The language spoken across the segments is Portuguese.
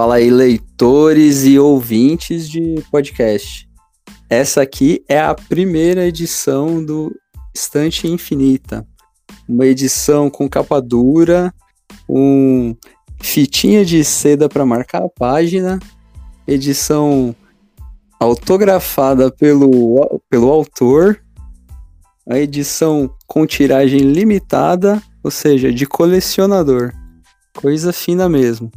Fala aí, leitores e ouvintes de podcast. Essa aqui é a primeira edição do Estante Infinita. Uma edição com capa dura, um fitinha de seda para marcar a página, edição autografada pelo, pelo autor, a edição com tiragem limitada, ou seja, de colecionador. Coisa fina mesmo.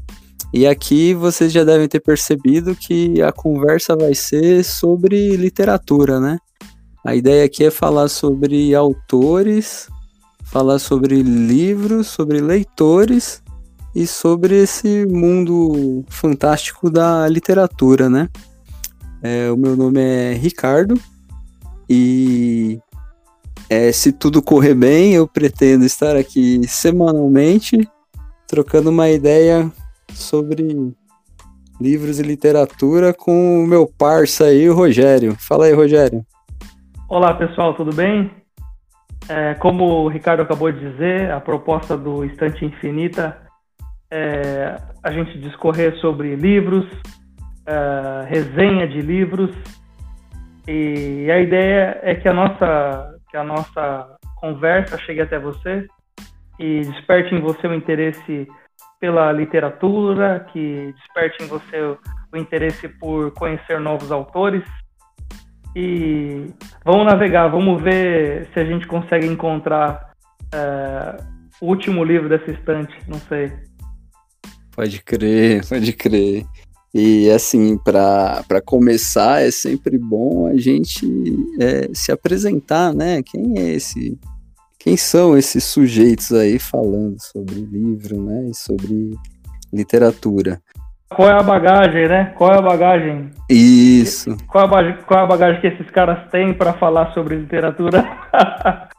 E aqui vocês já devem ter percebido que a conversa vai ser sobre literatura, né? A ideia aqui é falar sobre autores, falar sobre livros, sobre leitores e sobre esse mundo fantástico da literatura, né? É, o meu nome é Ricardo e é, se tudo correr bem, eu pretendo estar aqui semanalmente trocando uma ideia sobre livros e literatura com o meu parça aí, o Rogério. Fala aí, Rogério. Olá, pessoal, tudo bem? É, como o Ricardo acabou de dizer, a proposta do Estante Infinita é a gente discorrer sobre livros, é, resenha de livros, e a ideia é que a nossa, que a nossa conversa chegue até você e desperte em você o interesse pela literatura, que desperte em você o, interesse por conhecer novos autores. E vamos navegar, vamos ver se a gente consegue encontrar é, o último livro dessa estante, não sei. Pode crer, pode crer. E assim, para começar, é sempre bom a gente é, se apresentar, né? Quem é esse quem são esses sujeitos aí falando sobre livro, né, e sobre literatura. Qual é a bagagem, né? Qual é a bagagem? Isso. Qual é a bagagem, qual é a bagagem que esses caras têm para falar sobre literatura?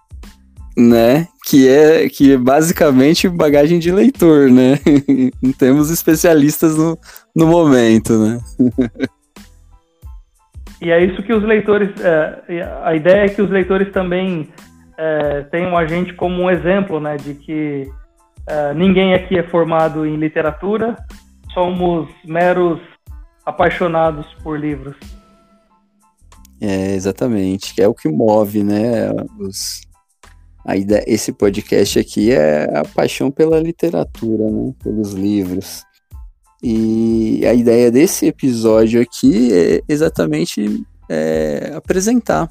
né? Que é que é basicamente bagagem de leitor, né? Não temos especialistas no, no momento, né? e é isso que os leitores. É, a ideia é que os leitores também é, tenham a gente como um exemplo, né, de que é, ninguém aqui é formado em literatura, somos meros apaixonados por livros. É, exatamente, que é o que move, né, os, a ideia, esse podcast aqui é a paixão pela literatura, né, pelos livros. E a ideia desse episódio aqui é exatamente é, apresentar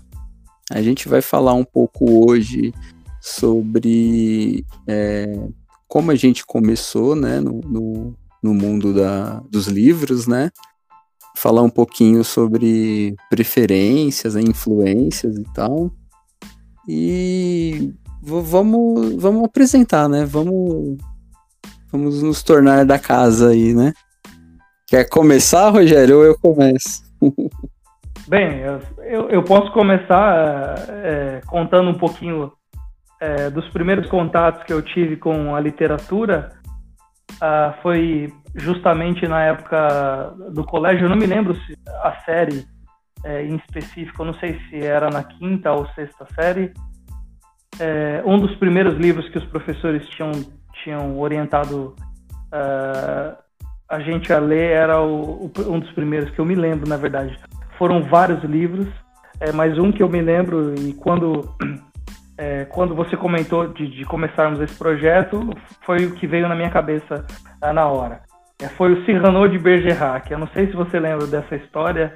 a gente vai falar um pouco hoje sobre é, como a gente começou né, no, no, no mundo da, dos livros, né? Falar um pouquinho sobre preferências, influências e tal. E vamos, vamos apresentar, né? Vamos, vamos nos tornar da casa aí, né? Quer começar, Rogério, ou eu começo? Bem, eu, eu posso começar é, contando um pouquinho é, dos primeiros contatos que eu tive com a literatura. Ah, foi justamente na época do colégio, eu não me lembro se a série é, em específico, eu não sei se era na quinta ou sexta série. Um dos primeiros livros que os professores tinham, tinham orientado uh, a gente a ler era o, um dos primeiros que eu me lembro, na verdade, foram vários livros, é, mas um que eu me lembro, e quando, é, quando você comentou de, de, começarmos esse projeto, foi o que veio na minha cabeça ah, na hora. É, foi o Cyrano de Bergerac. Eu não sei se você lembra dessa história,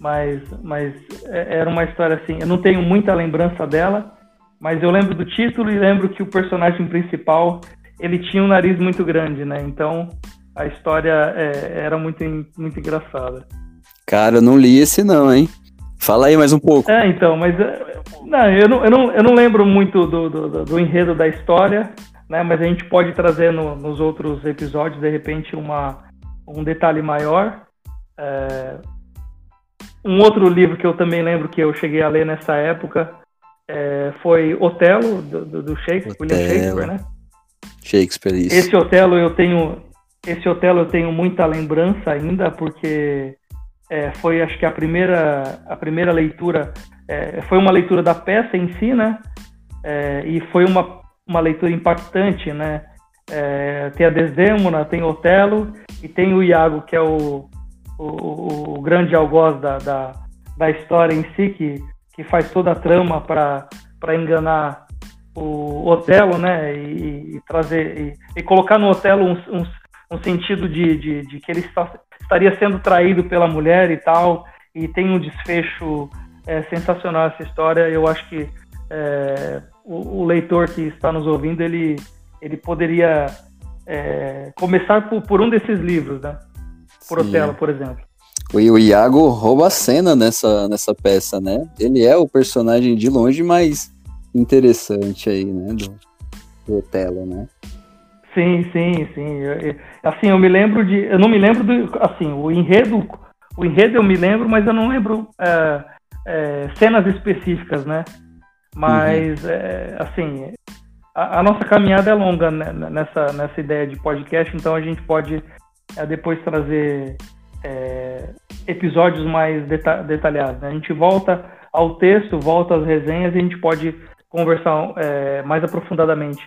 mas, mas é, era uma história assim. Eu não tenho muita lembrança dela, mas eu lembro do título e lembro que o personagem principal ele tinha um nariz muito grande, né? Então a história é, era muito, muito engraçada. Cara, eu não li esse não, hein? Fala aí mais um pouco. É, então, mas é, não, eu, não, eu, não, eu não lembro muito do, do, do enredo da história, né? Mas a gente pode trazer no, nos outros episódios, de repente, uma, um detalhe maior. É, um outro livro que eu também lembro que eu cheguei a ler nessa época é, foi Otelo, do, do Shakespeare, Otelo. William Shakespeare, né? Shakespeare, isso. Esse Otelo eu tenho, esse Otelo eu tenho muita lembrança ainda, porque é, foi acho que a primeira, a primeira leitura, é, foi uma leitura da peça em si, né? É, e foi uma, uma leitura impactante, né? É, tem a Desdemona, tem Otelo, e tem o Iago, que é o, o, o grande algoz da, da, da, história em si, que, que faz toda a trama para enganar o Otelo, né? E, e trazer e, e, colocar no Otelo um, um, um sentido de, de, de, que ele está, estaria sendo traído pela mulher e tal. E tem um desfecho é, sensacional essa história. Eu acho que é, o, o, leitor que está nos ouvindo ele, ele poderia é, começar por, por, um desses livros, né? Por Sim. Otelo, por exemplo. O, o Iago rouba a cena nessa, nessa peça, né? Ele é o personagem de longe mais interessante aí, né? Do, do Otelo, né? Sim, sim, sim. Eu, assim, eu me lembro de. Eu não me lembro do. Assim, o enredo. O enredo eu me lembro, mas eu não lembro é, é, cenas específicas, né? Mas, uhum. é, assim, a, a, nossa caminhada é longa né, nessa, nessa ideia de podcast, então a gente pode é, depois trazer é, episódios mais deta detalhados. Né? A gente volta ao texto, volta às resenhas e a gente pode conversar é, mais aprofundadamente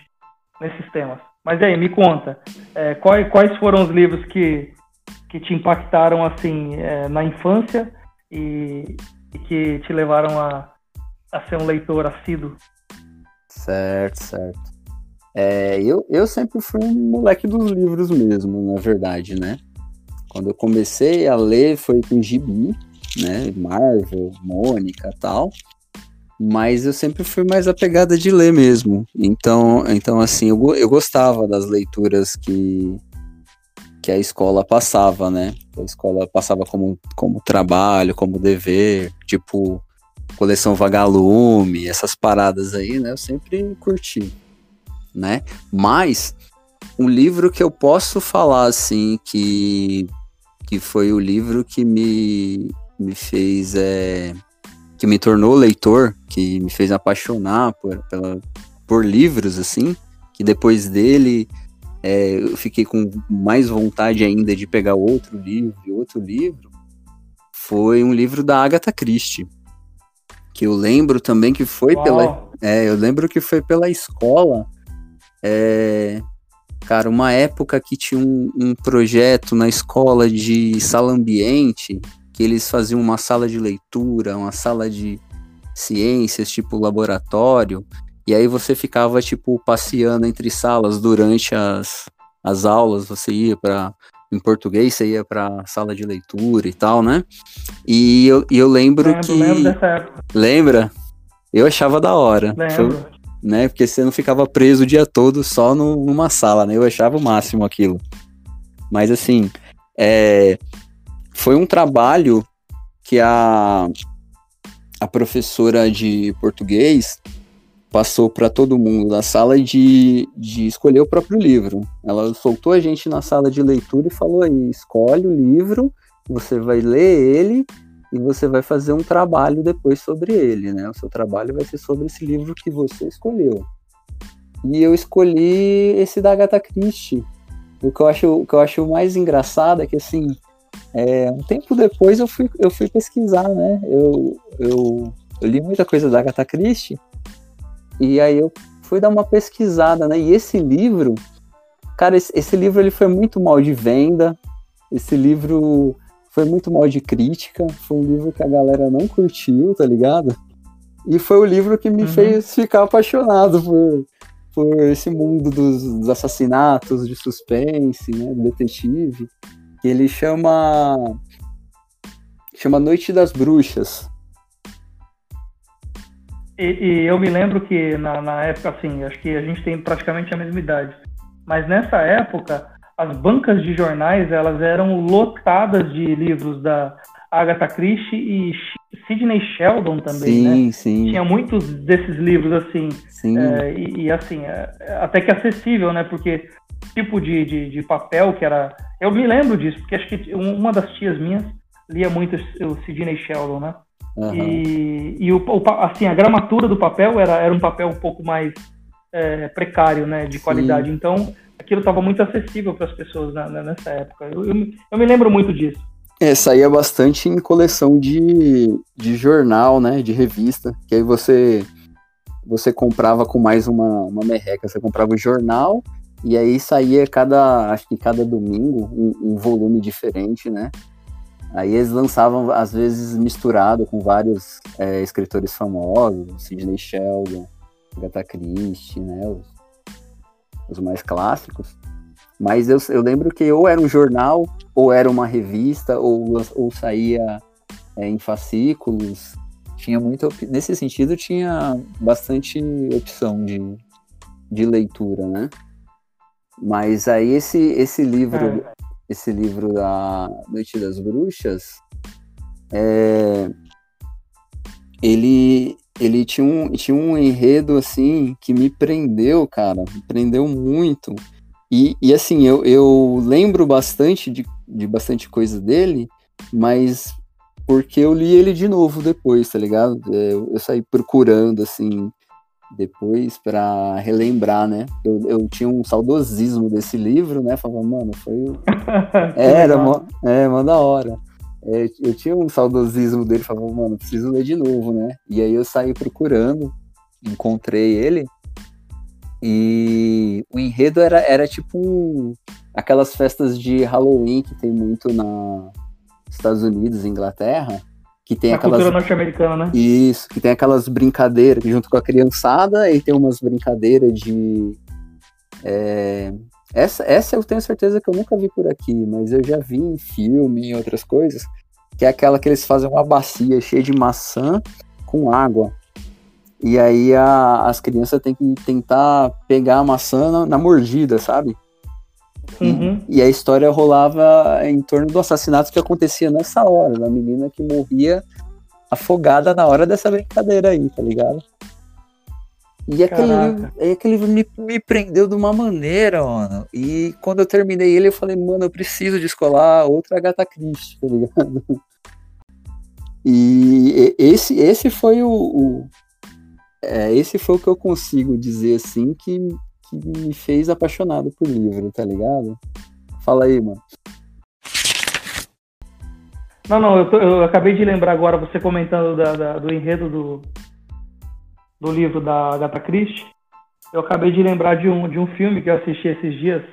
nesses temas. Mas aí, me conta, é, quais, quais, foram os livros que, que te impactaram assim é, na infância e, e, que te levaram a, a ser um leitor assíduo? Certo, certo. É, eu, eu sempre fui um moleque dos livros mesmo, na verdade, né? Quando eu comecei a ler foi com gibi, né? Marvel, Mônica tal mas eu sempre fui mais apegada de ler mesmo. Então, então assim, eu, eu gostava das leituras que, que a escola passava, né? A escola passava como, como trabalho, como dever, tipo coleção Vagalume, essas paradas aí, né? Eu sempre curti, né? Mas um livro que eu posso falar assim que que foi o livro que me me fez é, que me tornou leitor, que me fez apaixonar por, pela, por livros, assim, que depois dele é, eu fiquei com mais vontade ainda de pegar outro livro e outro livro, foi um livro da Agatha Christie, que eu lembro também que foi Uau. pela... É, eu lembro que foi pela escola, é, cara, uma época que tinha um, um projeto na escola de sala ambiente, que eles faziam uma sala de leitura, uma sala de ciências, tipo laboratório, e aí você ficava, tipo, passeando entre salas durante as, as aulas, você ia para em português, você ia para sala de leitura e tal, né? E eu, e eu lembro, lembro que. Lembro dessa época. Lembra? Eu achava da hora. Lembro. Foi, né? Porque você não ficava preso o dia todo só no, numa sala, né? Eu achava o máximo aquilo. Mas assim, é, foi um trabalho que a, a professora de português passou para todo mundo na sala de, de escolher o próprio livro. Ela soltou a gente na sala de leitura e falou aí, escolhe o livro, você vai ler ele e você vai fazer um trabalho depois sobre ele, né? O seu trabalho vai ser sobre esse livro que você escolheu. E eu escolhi esse da Agatha Christie. O que eu acho, o que eu acho mais engraçado é que assim, é, um tempo depois eu fui, eu fui pesquisar, né? Eu, eu, eu li muita coisa da Agatha Christie e aí eu fui dar uma pesquisada, né? E esse livro, cara, esse, esse livro ele foi muito mal de venda, esse livro foi muito mal de crítica, foi um livro que a galera não curtiu, tá ligado? E foi o livro que me uhum. fez ficar apaixonado por, por esse mundo dos, dos assassinatos, de suspense, né? Detetive ele chama chama Noite das Bruxas. E, e eu me lembro que na, na, época, assim, acho que a gente tem praticamente a mesma idade, mas nessa época as bancas de jornais elas eram lotadas de livros da Agatha Christie e Sidney Sheldon também, sim, né? Sim. Tinha muitos desses livros assim, é, e, e, assim é, até que acessível, né? Porque tipo de, de, de, papel que era. Eu me lembro disso, porque acho que uma das tias minhas lia muito o Sidney Sheldon, né? Uhum. E, e o, assim, a gramatura do papel era, era um papel um pouco mais é, precário, né? De qualidade. Sim. Então, aquilo estava muito acessível para as pessoas na, na, nessa época. Eu, eu, eu, me lembro muito disso. É, saía bastante em coleção de, de jornal, né? De revista. Que aí você você comprava com mais uma, uma merreca. Você comprava o jornal E aí saía cada, acho que cada domingo, um, um volume diferente, né? Aí eles lançavam, às vezes, misturado com vários é, escritores famosos, Sidney Sheldon, Agatha Christie, né? Os, os mais clássicos. Mas eu, eu, lembro que ou era um jornal, ou era uma revista, ou, ou saía é, em fascículos. Tinha muita. Nesse sentido, tinha bastante opção de, de leitura, né? Mas aí esse, esse livro, é. esse livro da Noite das Bruxas, é, ele, ele tinha, um, tinha um enredo assim que me prendeu, cara, me prendeu muito. E, e assim, eu, eu lembro bastante de, de bastante coisa dele, mas porque eu li ele de novo depois, tá ligado? É, eu, eu saí procurando, assim, depois para relembrar, né? Eu, eu tinha um saudosismo desse livro, né? Falava, mano, foi. Era, mó, é, mó da hora. É, eu tinha um saudosismo dele, falava, mano, preciso ler de novo, né? E aí eu saí procurando, encontrei ele. E o enredo era, era tipo um, aquelas festas de Halloween que tem muito na Estados Unidos, Inglaterra, que tem a aquelas cultura norte-americana, né? Isso, que tem aquelas brincadeiras junto com a criançada e tem umas brincadeiras de é... essa essa eu tenho certeza que eu nunca vi por aqui, mas eu já vi em filme e outras coisas, que é aquela que eles fazem uma bacia cheia de maçã com água. E aí a, as crianças têm que tentar pegar a maçã na, na mordida, sabe? Uhum. E, a história rolava em torno do assassinato que acontecia nessa hora, da menina que morria afogada na hora dessa brincadeira aí, tá ligado? E aquele livro, aquele livro me, me prendeu de uma maneira, mano. E quando eu terminei ele, eu falei, mano, eu preciso descolar outra Agatha Christie, tá ligado? E esse, esse foi o, o é, esse foi o que eu consigo dizer assim que que me fez apaixonado por livro, tá ligado? Fala aí, mano. Não, não, eu, tô, eu acabei de lembrar agora, você comentando da, da, do enredo do, do livro da Agatha Christie. Eu acabei de lembrar de um, de um filme que eu assisti esses dias,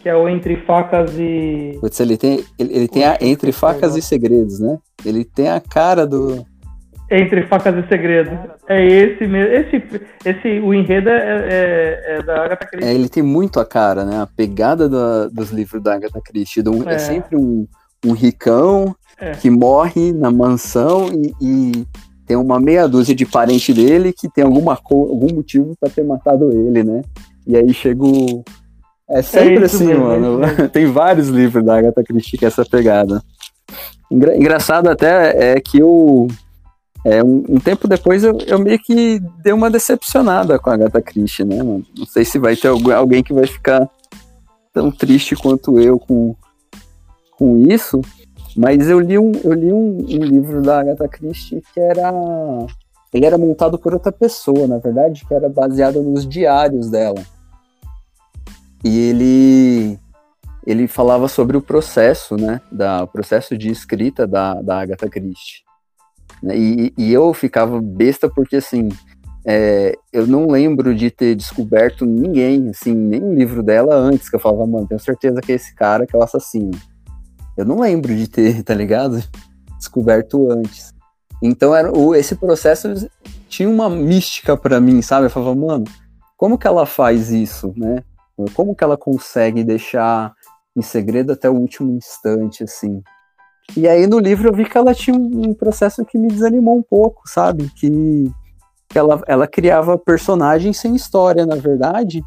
que é o Entre Facas e. Putz, ele tem, ele, ele tem a Entre Facas e Segredos, né? Ele tem a cara do. Entre Facas e Segredos. É esse mesmo. Esse, esse, o enredo é, é, é da Agatha Christie. É, ele tem muito a cara, né? A pegada do, dos livros da Agatha Christie. Um, é. é. sempre um, um ricão é. que morre na mansão e, e, tem uma meia dúzia de parente dele que tem alguma, algum motivo para ter matado ele, né? E aí chega o. É sempre é assim, mesmo, mano. tem vários livros da Agatha Christie que é essa pegada. Engra engraçado até é que o. É, um, um, tempo depois eu, eu, meio que dei uma decepcionada com a Agatha Christie, né? Não sei se vai ter alguém que vai ficar tão triste quanto eu com, com isso, mas eu li, um, eu li um, um livro da Agatha Christie que era. Ele era montado por outra pessoa, na verdade, que era baseado nos diários dela. E ele ele falava sobre o processo, né, da, o processo de escrita da, da Agatha Christie. E, e eu ficava besta porque, assim, é, eu não lembro de ter descoberto ninguém, assim, o livro dela antes, que eu falava, mano, tenho certeza que é esse cara que é o assassino. Eu não lembro de ter, tá ligado? Descoberto antes. Então era, o, esse processo tinha uma mística para mim, sabe? Eu falava, mano, como que ela faz isso, né? Como que ela consegue deixar em segredo até o último instante, assim? E aí no livro eu vi que ela tinha um processo que me desanimou um pouco, sabe? Que, ela, ela criava personagens sem história, na verdade.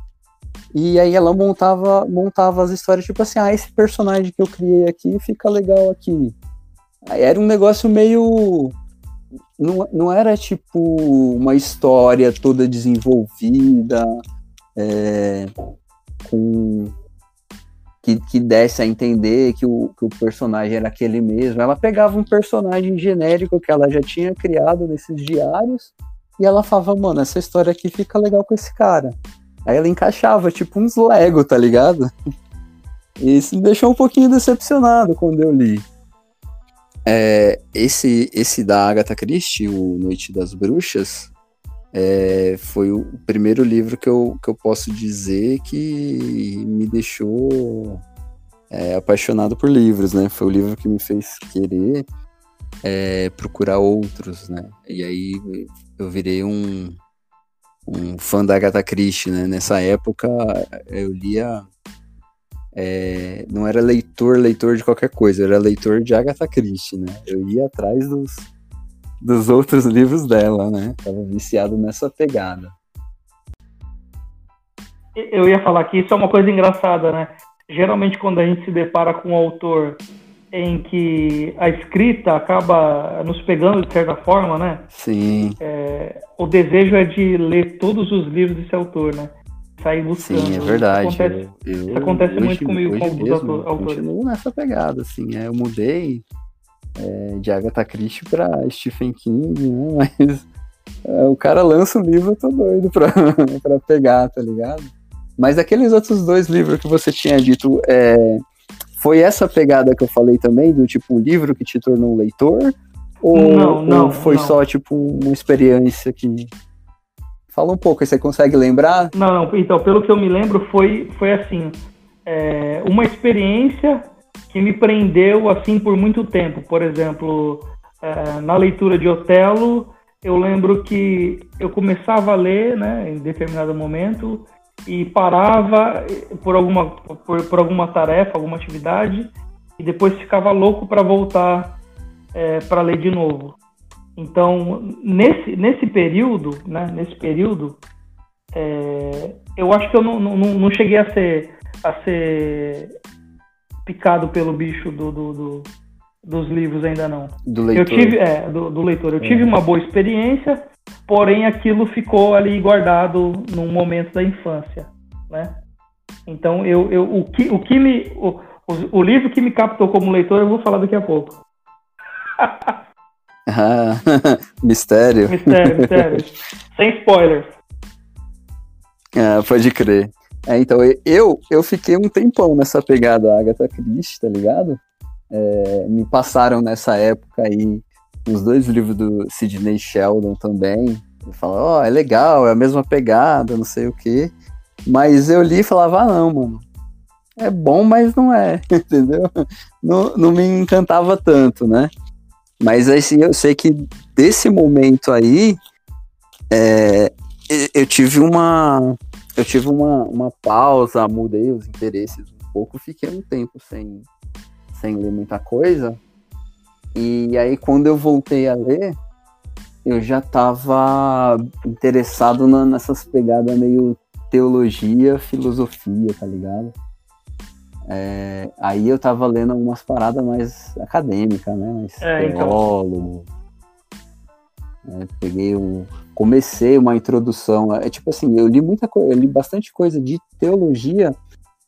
E aí ela montava, montava as histórias, tipo assim, ah, esse personagem que eu criei aqui fica legal aqui. Aí era um negócio meio. Não, não era tipo uma história toda desenvolvida, é, com que, que desse a entender que o, que o personagem era aquele mesmo. Ela pegava um personagem genérico que ela já tinha criado nesses diários e ela falava, mano, essa história aqui fica legal com esse cara. Aí ela encaixava, tipo uns Lego, tá ligado? E isso me deixou um pouquinho decepcionado quando eu li. É, esse, esse da Agatha Christie, o Noite das Bruxas, é, foi o primeiro livro que eu, que eu posso dizer que me deixou é, apaixonado por livros, né? Foi o livro que me fez querer é, procurar outros, né? E aí eu virei um, um fã da Agatha Christie, né? Nessa época eu lia é, não era leitor, leitor de qualquer coisa, era leitor de Agatha Christie, né? Eu ia atrás dos, dos outros livros dela, né? Tava viciado nessa pegada. Eu ia falar que isso é uma coisa engraçada, né? Geralmente quando a gente se depara com um autor em que a escrita acaba nos pegando de certa forma, né? Sim. É, o desejo é de ler todos os livros desse autor, né? Sair buscando. Sim, é verdade. Isso acontece, eu, eu, isso acontece hoje, muito comigo com alguns mesmo, autores. continuo nessa pegada, assim. É, eu mudei é, de Agatha Christie para Stephen King, né? Mas é, o cara lança um livro, eu tô doido pra, pra pegar, tá ligado? Mas aqueles outros dois livros que você tinha dito, é, foi essa pegada que eu falei também, do tipo um livro que te tornou um leitor? Ou, Não, não, ou foi não. só tipo uma experiência que. Fala um pouco, você consegue lembrar? Não, não, então, pelo que eu me lembro, foi, foi assim, é, uma experiência que me prendeu, assim, por muito tempo. Por exemplo, é, na leitura de Otelo, eu lembro que eu começava a ler, né, em determinado momento, e parava por alguma, por, por alguma tarefa, alguma atividade, e depois ficava louco para voltar é, para ler de novo. Então, nesse, nesse período, né, nesse período, é, eu acho que eu não, não, não cheguei a ser, a ser picado pelo bicho do, do- do- dos livros ainda não. Do Eu leitor. tive, é, do, do leitor, eu tive Uhum. uma boa experiência, porém aquilo ficou ali guardado num momento da infância, né? Então, eu, eu, o, que, o que me. O, o, livro que me captou como leitor, eu vou falar daqui a pouco. Ah, mistério. Mistério, mistério. Sem spoilers. Ah, pode crer. É, então, eu, eu fiquei um tempão nessa pegada Agatha Christie, tá ligado? É, me passaram nessa época aí os dois livros do Sidney Sheldon também. Ele fala, ó, é legal, é a mesma pegada, não sei o quê. Mas eu li e falava, ah, não, mano. É bom, mas não é, entendeu? Não, não me encantava tanto, né? Mas assim, eu sei que desse momento aí, é, eu tive uma eu tive uma, uma pausa, mudei os interesses um pouco, fiquei um tempo sem, sem ler muita coisa. E aí quando eu voltei a ler, eu já estava interessado na- nessas pegadas meio teologia, filosofia, tá ligado? É, aí eu tava lendo algumas paradas mais acadêmicas, né? Mais É, então. teólogo. né? Peguei um, comecei uma introdução. É tipo assim, eu li muita coisa, li bastante coisa de teologia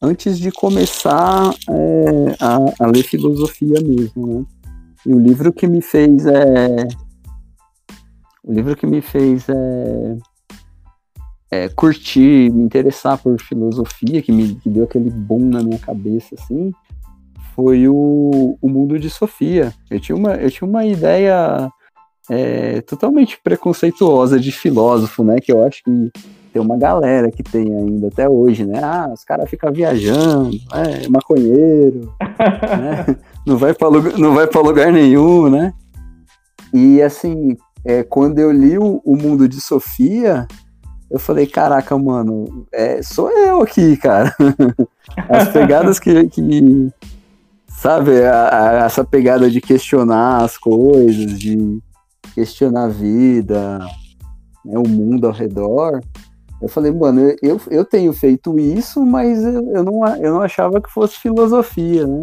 antes de começar é, a, a ler filosofia mesmo, né? E o livro que me fez é. O livro que me fez é, é, curtir, me interessar por filosofia, que me que deu aquele boom na minha cabeça, assim, foi o, o Mundo de Sofia. Eu tinha uma, eu tinha uma ideia é, totalmente preconceituosa de filósofo, né? Que eu acho que tem uma galera que tem ainda até hoje, né? Ah, os caras ficam viajando, é maconheiro, né? Não vai para lugar, não vai para lugar nenhum, né? E assim, é, quando eu li o, o Mundo de Sofia, eu falei, caraca, mano, é, sou eu aqui, cara. As pegadas que, que sabe, a- a- essa pegada de questionar as coisas, de questionar a vida, né, o mundo ao redor. Eu falei, mano, eu- eu, eu tenho feito isso, mas eu, eu, não, eu não achava que fosse filosofia, né?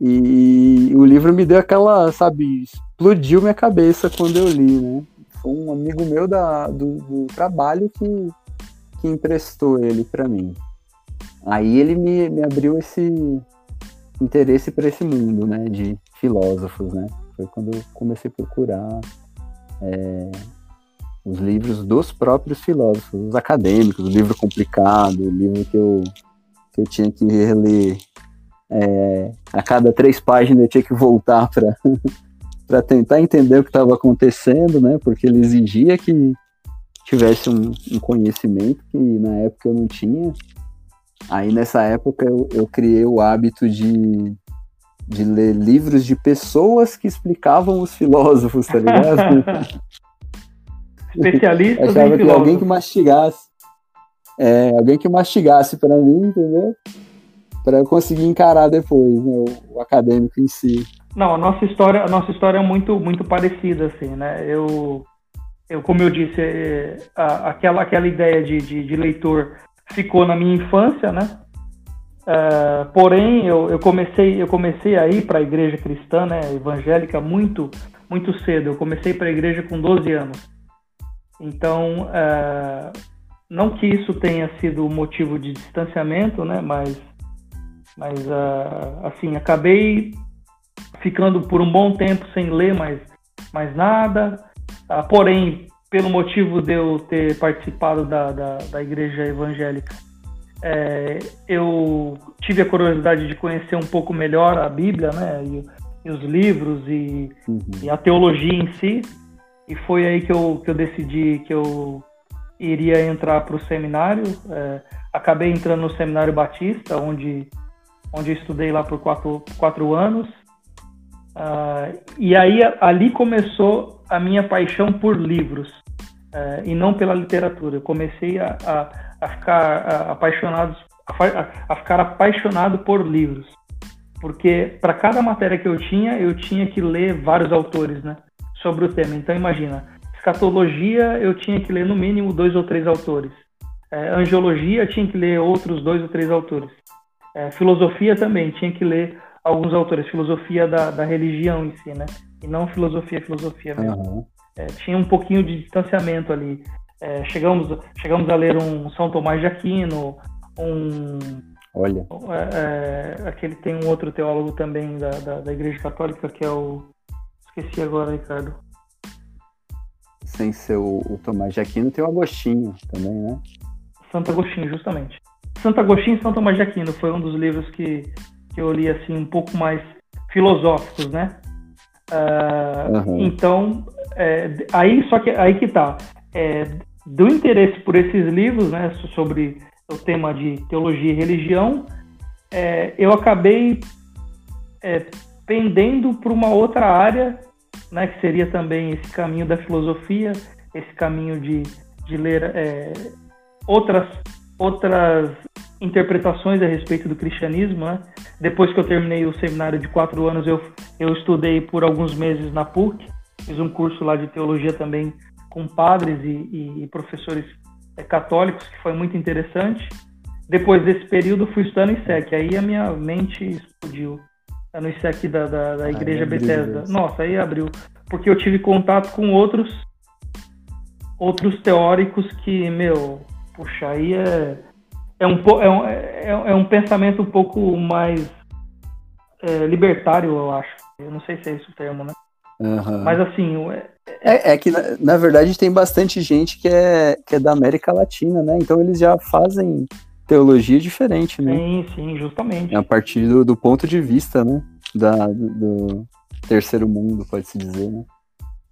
E o livro me deu aquela, sabe, explodiu minha cabeça quando eu li, né? Foi um amigo meu da, do, do trabalho que, que emprestou ele para mim. Aí ele me, me abriu esse interesse para esse mundo, né, de filósofos, né? Foi quando eu comecei a procurar é, os livros dos próprios filósofos, os acadêmicos, o livro complicado, o livro que eu, que eu tinha que reler é, a cada três páginas eu tinha que voltar para para tentar entender o que estava acontecendo, né? Porque ele exigia que tivesse um, um, conhecimento que na época eu não tinha. Aí nessa época eu, eu criei o hábito de, de ler livros de pessoas que explicavam os filósofos, tá ligado? Especialistas Achava que alguém que mastigasse. É, alguém que mastigasse para mim, entendeu? Para eu conseguir encarar depois, né, o, o, acadêmico em si. Não, a nossa história, a nossa história é muito, muito parecida, assim, né? Eu, eu como eu disse, é, a, aquela, aquela ideia de, de, de, leitor ficou na minha infância, né? Uh, porém, eu, eu comecei eu comecei a ir para a igreja cristã, né, evangélica, muito muito cedo. Eu comecei para a igreja com 12 anos. Então, uh, não que isso tenha sido motivo de distanciamento, né? Mas, mas uh, assim, acabei ficando por um bom tempo sem ler mais, mais nada. Uh, porém, pelo motivo de eu ter participado da, da, da igreja evangélica, é, eu tive a curiosidade de conhecer um pouco melhor a Bíblia, né? E, e os livros e, uhum. e, a teologia em si. E foi aí que eu, que eu decidi que eu iria entrar para o seminário. É, acabei entrando no Seminário Batista, onde, onde eu estudei lá por quatro, quatro anos. Uh, e aí ali começou a minha paixão por livros uh, e não pela literatura. Eu comecei a, a, a ficar a, apaixonado a, a, ficar apaixonado por livros, porque para cada matéria que eu tinha eu tinha que ler vários autores, né, sobre o tema. Então imagina Escatologia, eu tinha que ler no mínimo dois ou três autores. É, angiologia, tinha que ler outros dois ou três autores. É, filosofia também, tinha que ler alguns autores. Filosofia da, da religião em si, né? E não filosofia, filosofia mesmo. Uhum. É, tinha um pouquinho de distanciamento ali. É, chegamos, chegamos a ler um São Tomás de Aquino, um... Olha. É, é, aquele tem um outro teólogo também da, da, da Igreja Católica, que é o... Esqueci agora, Ricardo sem ser o, o Tomás de Aquino, tem o Agostinho também, né? Santo Agostinho, justamente. Santo Agostinho e São Tomás de Aquino foi um dos livros que, que eu li assim um pouco mais filosóficos, né? Uh, uhum. Então, é, aí só que aí que tá. É, do interesse por esses livros, né, sobre o tema de teologia e religião, é, eu acabei é, pendendo para uma outra área né, que seria também esse caminho da filosofia, esse caminho de, de ler é, outras, outras interpretações a respeito do cristianismo. Né? Depois que eu terminei o seminário de quatro anos, eu, eu estudei por alguns meses na PUC, fiz um curso lá de teologia também com padres e, e, professores é, católicos, que foi muito interessante. Depois desse período, fui estudando em SEC, aí a minha mente explodiu no ISEC da, da, da Igreja aí Bethesda. Nossa, aí abriu. Porque eu tive contato com outros outros teóricos que, meu, puxa, aí é, é, um, é, um, é, é um pensamento um pouco mais é, libertário, eu acho. Eu não sei se é esse o termo, né? Uhum. Mas assim. É, é que, na, na, verdade, tem bastante gente que é, que é da América Latina, né? Então eles já fazem teologia diferente, né? Sim, sim, justamente. É a partir do, do ponto de vista, né? Da, do, do terceiro mundo, pode-se dizer, né?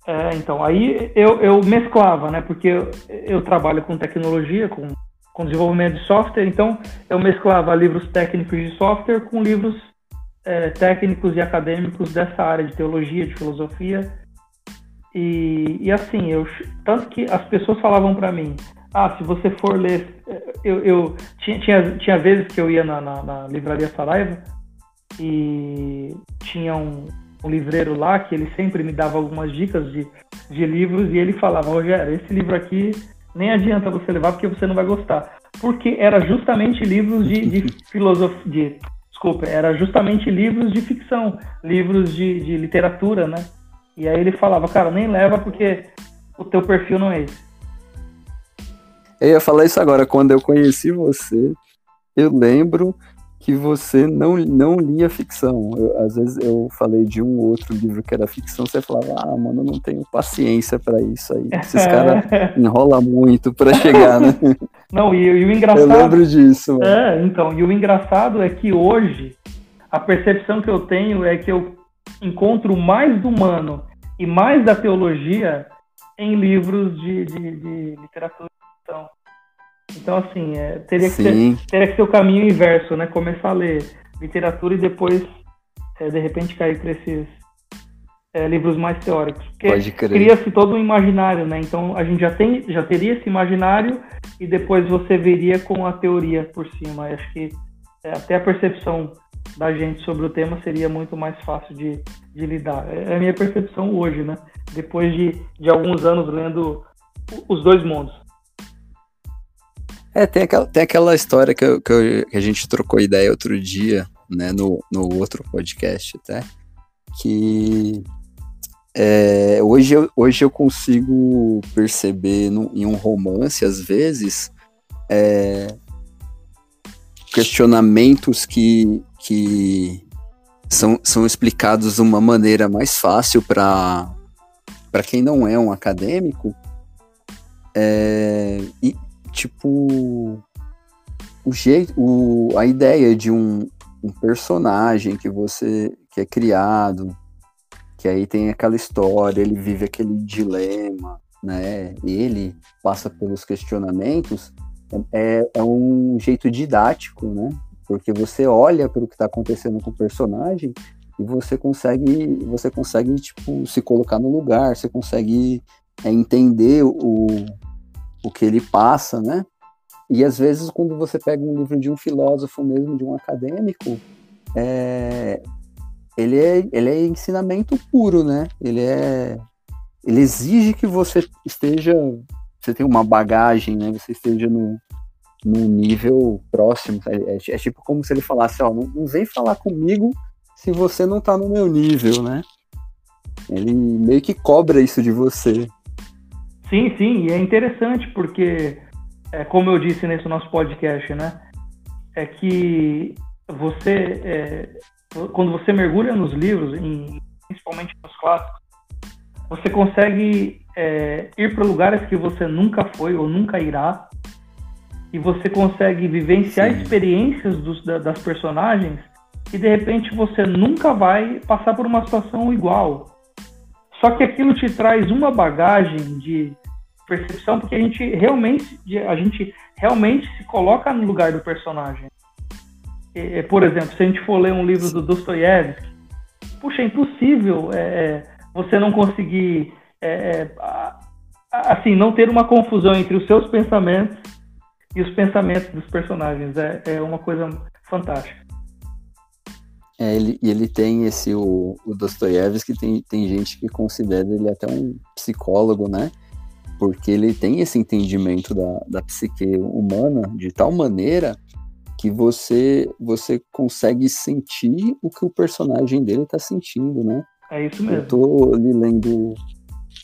É, então, aí eu, eu mesclava, né? Porque eu, eu trabalho com tecnologia, com, com desenvolvimento de software, então eu mesclava livros técnicos de software com livros é, técnicos e acadêmicos dessa área de teologia, de filosofia. E, e assim, eu, tanto que as pessoas falavam para mim, ah, se você for ler. Eu, eu tinha, tinha, tinha vezes que eu ia na, na, na livraria Saraiva e tinha um, um, livreiro lá que ele sempre me dava algumas dicas de, de livros e ele falava: Rogério, esse livro aqui nem adianta você levar porque você não vai gostar. Porque era justamente livros de, de filosofia. De, desculpa, era justamente livros de ficção, livros de, de literatura, né? E aí ele falava: cara, nem leva porque o teu perfil não é esse. Eu ia falar isso agora. Quando eu conheci você, eu lembro que você não, não lia ficção. Eu, às vezes eu falei de um outro livro que era ficção, você falava, ah, mano, eu não tenho paciência para isso aí. Esses caras enrolam muito para chegar, né? Não, e, e, o engraçado. Eu lembro disso. Mano. É, então, e o engraçado é que hoje a percepção que eu tenho é que eu encontro mais do humano e mais da teologia em livros de, de, de literatura. Então, então assim, é, teria, que ser, teria que ser o caminho inverso, né? Começar a ler literatura e depois, é, de repente, cair para esses é, livros mais teóricos. Porque cria-se todo um imaginário, né? Então a gente já, tem, já teria esse imaginário e depois você veria com a teoria por cima. Acho que é, até a percepção da gente sobre o tema seria muito mais fácil de, de lidar. É, é a minha percepção hoje, né? Depois de, de alguns anos lendo os dois mundos. É, tem aquela, tem aquela história que, eu, que, eu, que a gente trocou ideia outro dia, né, no, no outro podcast até, que é, hoje, eu, hoje eu consigo perceber no, em um romance, às vezes, é, questionamentos que, que são, são explicados de uma maneira mais fácil para quem não é um acadêmico. É, e, tipo, o jeito, o, a ideia de um, um personagem que você que é criado que aí tem aquela história, ele vive aquele dilema, né? Ele passa pelos questionamentos, é, é um jeito didático, né? Porque você olha para o que está acontecendo com o personagem e você consegue, você consegue tipo se colocar no lugar, você consegue é, entender o, o que ele passa, né? E às vezes quando você pega um livro de um filósofo mesmo, de um acadêmico, é, ele é, ele é ensinamento puro, né? Ele é. Ele exige que você esteja. Você tenha uma bagagem, né? Você esteja no, num nível próximo. É, é, é, tipo como se ele falasse, ó, não, não vem falar comigo se você não tá no meu nível, né? Ele meio que cobra isso de você. Sim, sim, e é interessante porque, é, como eu disse nesse nosso podcast, né? É que você é, quando você mergulha nos livros, em, principalmente nos clássicos, você consegue é, ir para lugares que você nunca foi ou nunca irá, e você consegue vivenciar Sim. experiências dos, da, das personagens e de repente você nunca vai passar por uma situação igual. Só que aquilo te traz uma bagagem de percepção porque a gente realmente a gente realmente se coloca no lugar do personagem. Por exemplo, se a gente for ler um livro do Dostoiévski, puxa, é impossível é, é você não conseguir, é, é assim, não ter uma confusão entre os seus pensamentos e os pensamentos dos personagens. É, é uma coisa fantástica. É, ele, ele tem esse, o, o Dostoiévski, tem, tem gente que considera ele até um psicólogo, né? Porque ele tem esse entendimento da, da psique humana de tal maneira que você você consegue sentir o que o personagem dele está sentindo, né? É isso mesmo. Eu tô ali lendo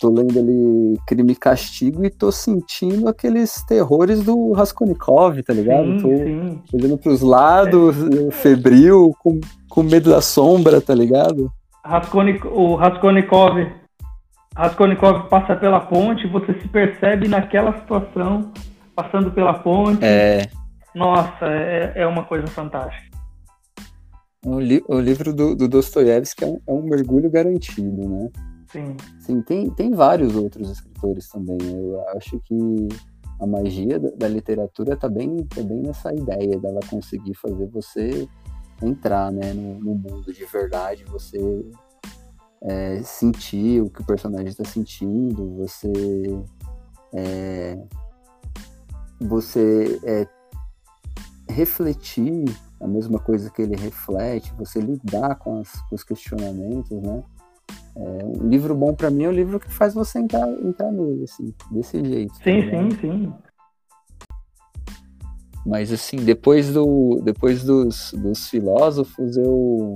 tô lendo ali Crime e Castigo e tô sentindo aqueles terrores do Raskolnikov, tá ligado? Sim, tô sim. olhando pros lados, é. febril, com, com medo da sombra, tá ligado? Raskolnik, o Raskolnikov Raskolnikov passa pela ponte, você se percebe naquela situação, passando pela ponte. É. Nossa, é, é uma coisa fantástica. O, li o livro do, do Dostoiévski é um, é um mergulho garantido, né? Sim. Sim, tem, tem vários outros escritores também. Eu acho que a magia da, da literatura tá bem, tá bem nessa ideia dela conseguir fazer você entrar né, no, no mundo de verdade, você é, sentir o que o personagem está sentindo, você é, você é, refletir a mesma coisa que ele reflete, você lidar com, as, com os questionamentos, né? É, um livro bom para mim é um livro que faz você entrar, entrar nele, assim, desse jeito. Sim, tá sim, sim. Mas assim, depois, do, depois dos, dos filósofos, eu,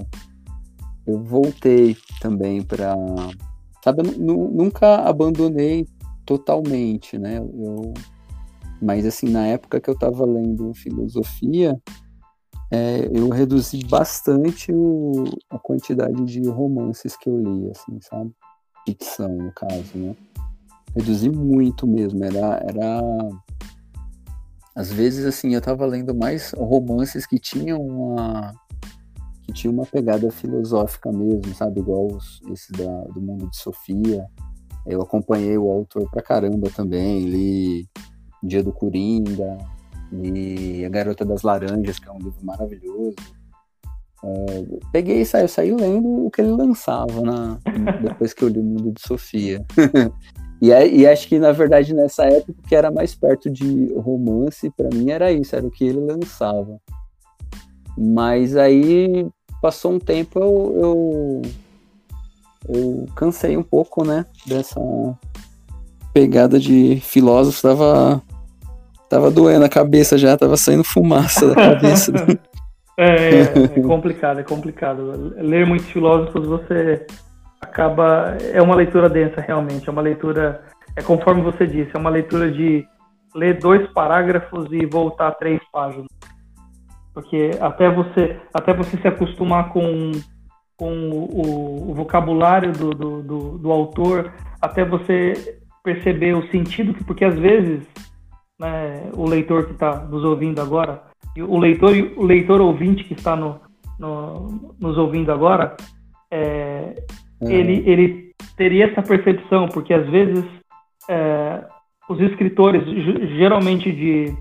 eu voltei também para. Sabe, eu nunca abandonei totalmente, né? Eu, mas, assim, na época que eu estava lendo filosofia, é, eu reduzi bastante o, a quantidade de romances que eu li, assim, sabe? Ficção, no caso, né? Reduzi muito mesmo. Era, era. Às vezes, assim, eu estava lendo mais romances que tinham uma. que tinham uma pegada filosófica mesmo, sabe? Igual os, esse da, do mundo de Sofia Eu acompanhei o autor pra caramba também, li Dia do Coringa, li A Garota das Laranjas, que é um livro maravilhoso. Uh, peguei e saí, saí lendo o que ele lançava na, depois que eu li o Mundo de Sofia. e, e, acho que, na verdade, nessa época, que era mais perto de romance, para mim era isso, era o que ele lançava. Mas aí, passou um tempo, eu, eu, eu cansei um pouco, né, dessa pegada de filósofo, tava, tava doendo a cabeça já, tava saindo fumaça da cabeça. É, é, é complicado, é complicado. Ler muitos filósofos, você acaba. É uma leitura densa, realmente. É uma leitura. É conforme você disse, é uma leitura de ler dois parágrafos e voltar três páginas. Porque até você, até você se acostumar com, com o, o vocabulário do, do, do, do, autor, até você perceber o sentido, que, porque às vezes né, o leitor que está nos ouvindo agora o leitor o leitor ouvinte que está no, no nos ouvindo agora, é, uhum. ele, ele teria essa percepção, porque às vezes é, os escritores, geralmente de,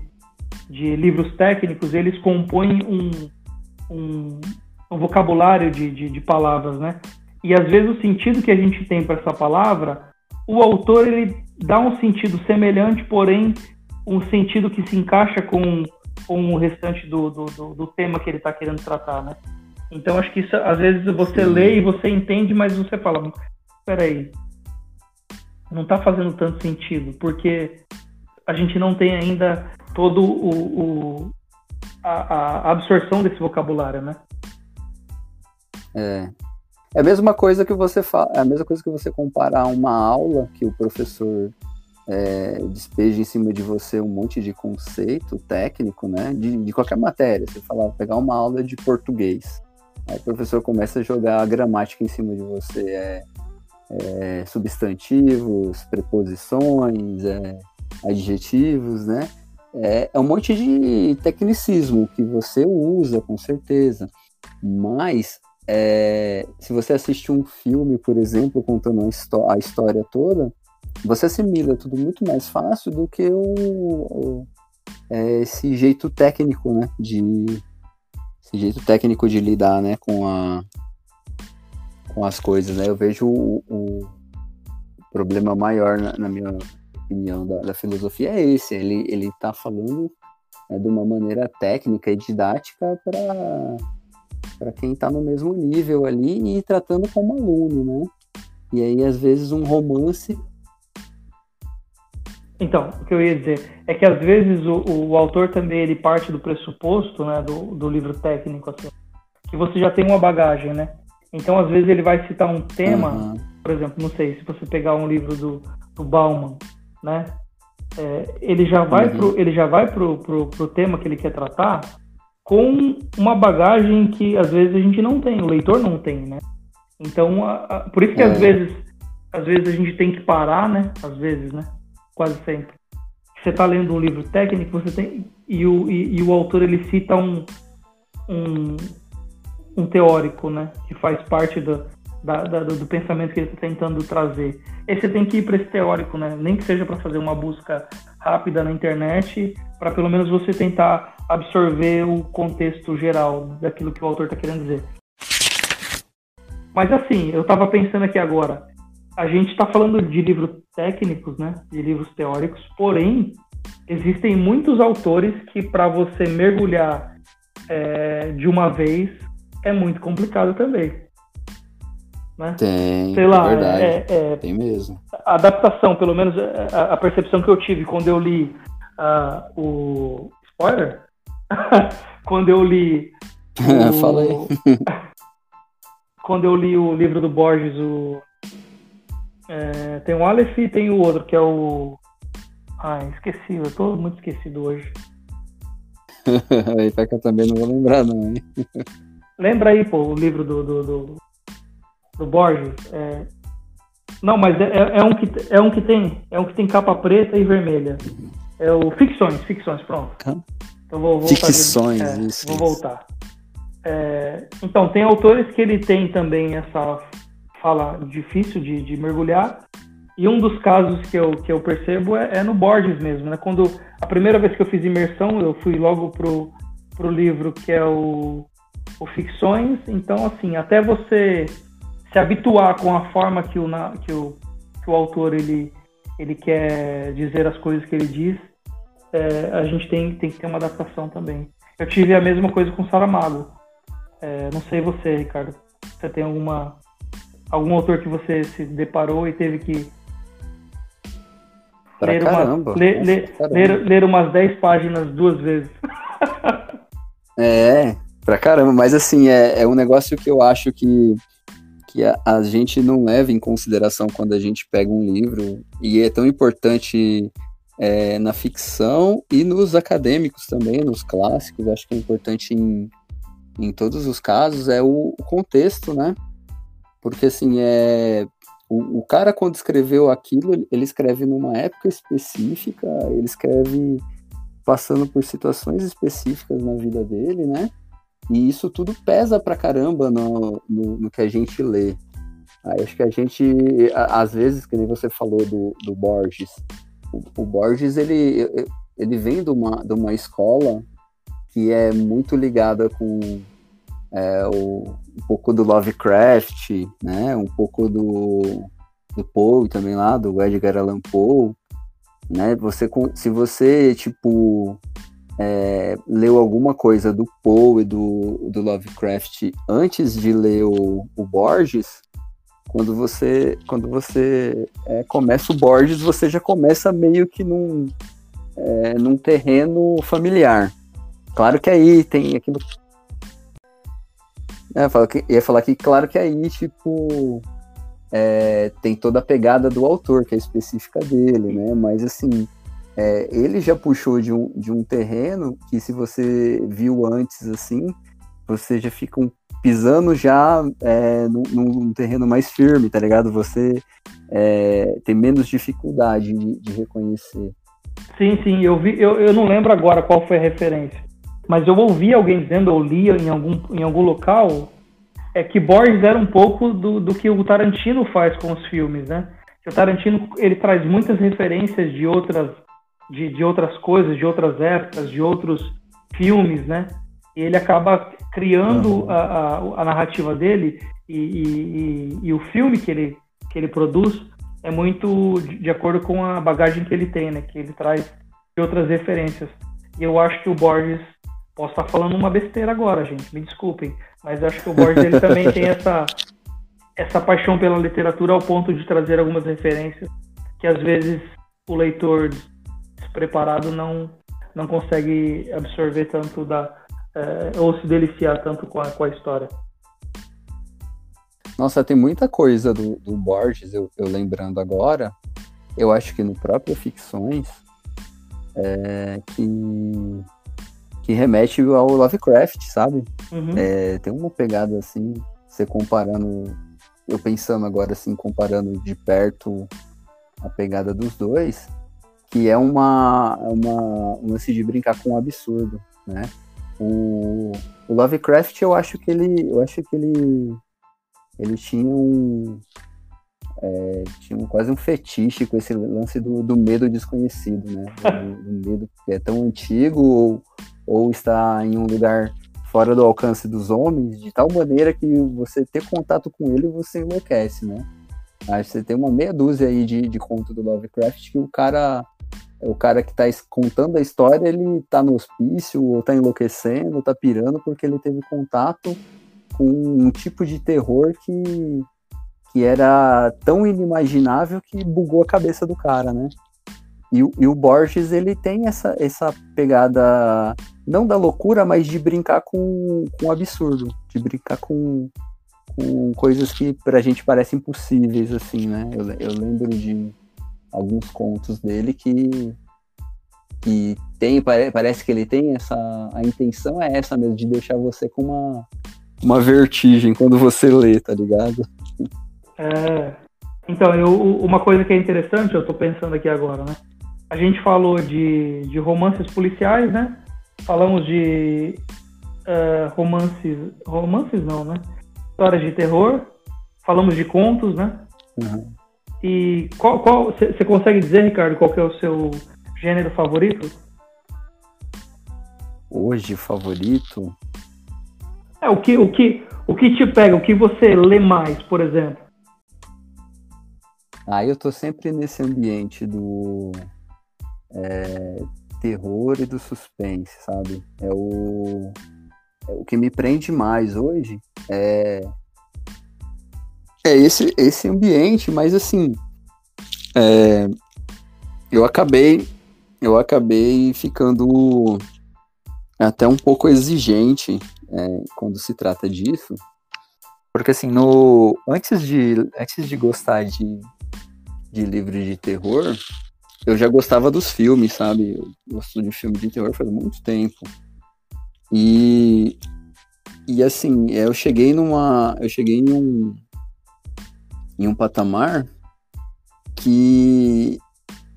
de livros técnicos, eles compõem um, um, um vocabulário de, de, de, palavras, né? E às vezes o sentido que a gente tem para essa palavra, o autor ele dá um sentido semelhante, porém um sentido que se encaixa com com o restante do, do, do, do tema que ele está querendo tratar, né? Então acho que isso, às vezes você Sim. lê e você entende, mas você fala, peraí, não está fazendo tanto sentido, porque a gente não tem ainda todo o, o a, a, absorção desse vocabulário, né? É. É a mesma coisa que você fala, é a mesma coisa que você comparar uma aula que o professor é, despeja em cima de você um monte de conceito técnico, né? De, de qualquer matéria. Você falar, pegar uma aula de português. Aí o professor começa a jogar a gramática em cima de você. É, é substantivos, preposições, é, adjetivos, né? É, é um monte de tecnicismo que você usa, com certeza. Mas é, se você assiste um filme, por exemplo, contando a, a história toda, você assimila tudo muito mais fácil do que o, o é, esse jeito técnico, né, de esse jeito técnico de lidar, né, com a com as coisas, né? Eu vejo o, o problema maior na, na minha opinião da, da, filosofia é esse. Ele ele está falando é, de uma maneira técnica e didática para para quem está no mesmo nível ali e tratando como aluno, né? E aí às vezes um romance então, o que eu ia dizer é que às vezes o, o autor também ele parte do pressuposto, né, do, do livro técnico, assim, que você já tem uma bagagem, né? Então, às vezes ele vai citar um tema, uhum. por exemplo, não sei, se você pegar um livro do, do Bauman, né? É, ele já vai uhum. pro, ele já vai pro, pro, pro tema que ele quer tratar com uma bagagem que às vezes a gente não tem, o leitor não tem, né? Então, a, a, por isso que é. às vezes às vezes a gente tem que parar, né? Às vezes, né? Quase sempre. Você está lendo um livro técnico, você tem e o, e, e o autor ele cita um, um, um teórico, né, que faz parte do, da, da, do pensamento que ele está tentando trazer. E você tem que ir para esse teórico, né, nem que seja para fazer uma busca rápida na internet, para pelo menos você tentar absorver o contexto geral daquilo que o autor está querendo dizer. Mas assim, eu estava pensando aqui agora, a gente está falando de livros técnicos, né? De livros teóricos, porém existem muitos autores que para você mergulhar é, de uma vez é muito complicado também. Né? Tem, Sei lá, é verdade. É, é, tem mesmo. A adaptação, pelo menos é, a, a, percepção que eu tive quando eu li uh, o spoiler, quando eu li o... Falei. quando eu li o livro do Borges, o é, tem o Aleph e tem o outro, que é o. Ai, esqueci, eu tô muito esquecido hoje. aí que eu também não vou lembrar, não, hein? Lembra aí, pô, o livro do, do, do, do Borges. É... Não, mas é, é, um que, é um que tem. É um que tem capa preta e vermelha. É o Ficções, Ficções, pronto. Então vou, vou Ficções, é, isso. Vou voltar. É, então, tem autores que ele tem também essa fala difícil de, de mergulhar. E um dos casos que eu, que eu percebo é, é, no Borges mesmo, né? Quando a primeira vez que eu fiz imersão, eu fui logo pro, pro livro que é o, o Ficções. Então, assim, até você se habituar com a forma que o, que o, que o autor ele, ele quer dizer as coisas que ele diz, é, a gente tem, tem que ter uma adaptação também. Eu tive a mesma coisa com Saramago. É, não sei você, Ricardo. Você tem alguma algum autor que você se deparou e teve que Pra ler, caramba, uma, ler, ler, ler, ler, umas 10 páginas duas vezes. é, pra caramba, mas assim, é, é um negócio que eu acho que, que a, a, gente não leva em consideração quando a gente pega um livro, e é tão importante é, na ficção e nos acadêmicos também, nos clássicos, acho que é importante em, em todos os casos, é o, o contexto, né? Porque assim, é, o, o, cara, quando escreveu aquilo, ele escreve numa época específica, ele escreve passando por situações específicas na vida dele, né? E isso tudo pesa pra caramba no, no, no que a gente lê. Aí acho que a gente, às vezes, que nem você falou do, do Borges, o, o Borges, ele, ele vem de uma, de uma escola que é muito ligada com é, o, um pouco do Lovecraft, né? Um pouco do, do Poe também lá, do Edgar Allan Poe, né? Você, se você, tipo, é, leu alguma coisa do Poe e do, do Lovecraft antes de ler o, o Borges, quando você, quando você é, começa o Borges, você já começa meio que num, é, num terreno familiar. Claro que aí tem aquilo é, ia falar que, claro que aí, tipo, é, tem toda a pegada do autor, que é específica dele, né? Mas, assim, é, ele já puxou de um, de um terreno que, se você viu antes, assim, você já fica um, pisando já é, num, num, terreno mais firme, tá ligado? Você é, tem menos dificuldade de, de, reconhecer. Sim, sim, eu vi, eu, eu não lembro agora qual foi a referência, mas eu ouvi alguém dizendo, ou lia em algum, em algum local, é que Borges era um pouco do, do que o Tarantino faz com os filmes, né? O Tarantino ele traz muitas referências de outras, de, de outras coisas, de outras épocas, de outros filmes, né? E ele acaba criando uhum. a, a, a, narrativa dele e, e, e, e, o filme que ele, que ele produz é muito de, de acordo com a bagagem que ele tem, né? Que ele traz de outras referências. E eu acho que o Borges Posso estar falando uma besteira agora, gente, me desculpem, mas acho que o Borges ele também tem essa, essa paixão pela literatura ao ponto de trazer algumas referências que às vezes o leitor despreparado não, não consegue absorver tanto da é, ou se deliciar tanto com a, com a história. Nossa, tem muita coisa do, do Borges, eu, eu, lembrando agora. Eu acho que no próprio Ficções, é, que que remete ao Lovecraft, sabe? Uhum. É, tem uma pegada assim, você comparando, eu pensando agora assim, comparando de perto a pegada dos dois, que é uma, uma um lance de brincar com o um absurdo, né? O, o, Lovecraft, eu acho que ele, eu acho que ele, ele tinha um, é, tinha quase um fetiche com esse lance do, do medo desconhecido, né? Do, do medo que é tão antigo ou, ou está em um lugar fora do alcance dos homens, de tal maneira que você ter contato com ele você enlouquece, né? Mas você tem uma meia dúzia aí de, de conto do Lovecraft que o cara o cara que está contando a história, ele está no hospício, ou está enlouquecendo, ou tá pirando, porque ele teve contato com um tipo de terror que, que era tão inimaginável que bugou a cabeça do cara, né? E, e o Borges, ele tem essa, essa pegada não da loucura, mas de brincar com, com o absurdo, de brincar com, com coisas que pra gente parecem impossíveis, assim, né? Eu, eu lembro de alguns contos dele que, que tem, parece que ele tem essa, a intenção é essa mesmo, de deixar você com uma, uma vertigem quando você lê, tá ligado? É, então, eu, uma coisa que é interessante, eu tô pensando aqui agora, né? A gente falou de, de romances policiais, né? falamos de uh, romances, romances não, né? Histórias de terror, falamos de contos, né? Uhum. E qual você consegue dizer, Ricardo, qual que é o seu gênero favorito? Hoje, favorito? É, o que, o que, o que te pega, o que você lê mais, por exemplo? Ah, eu tô sempre nesse ambiente do é, terror e do suspense, sabe? É o, é o que me prende mais hoje é é esse esse ambiente, mas assim é, eu acabei eu acabei ficando até um pouco exigente é, quando se trata disso, porque assim no antes de antes de gostar de de livros de terror eu já gostava dos filmes, sabe? Eu gosto de filme de terror faz muito tempo. E e assim, eu cheguei numa, eu cheguei em um em um patamar que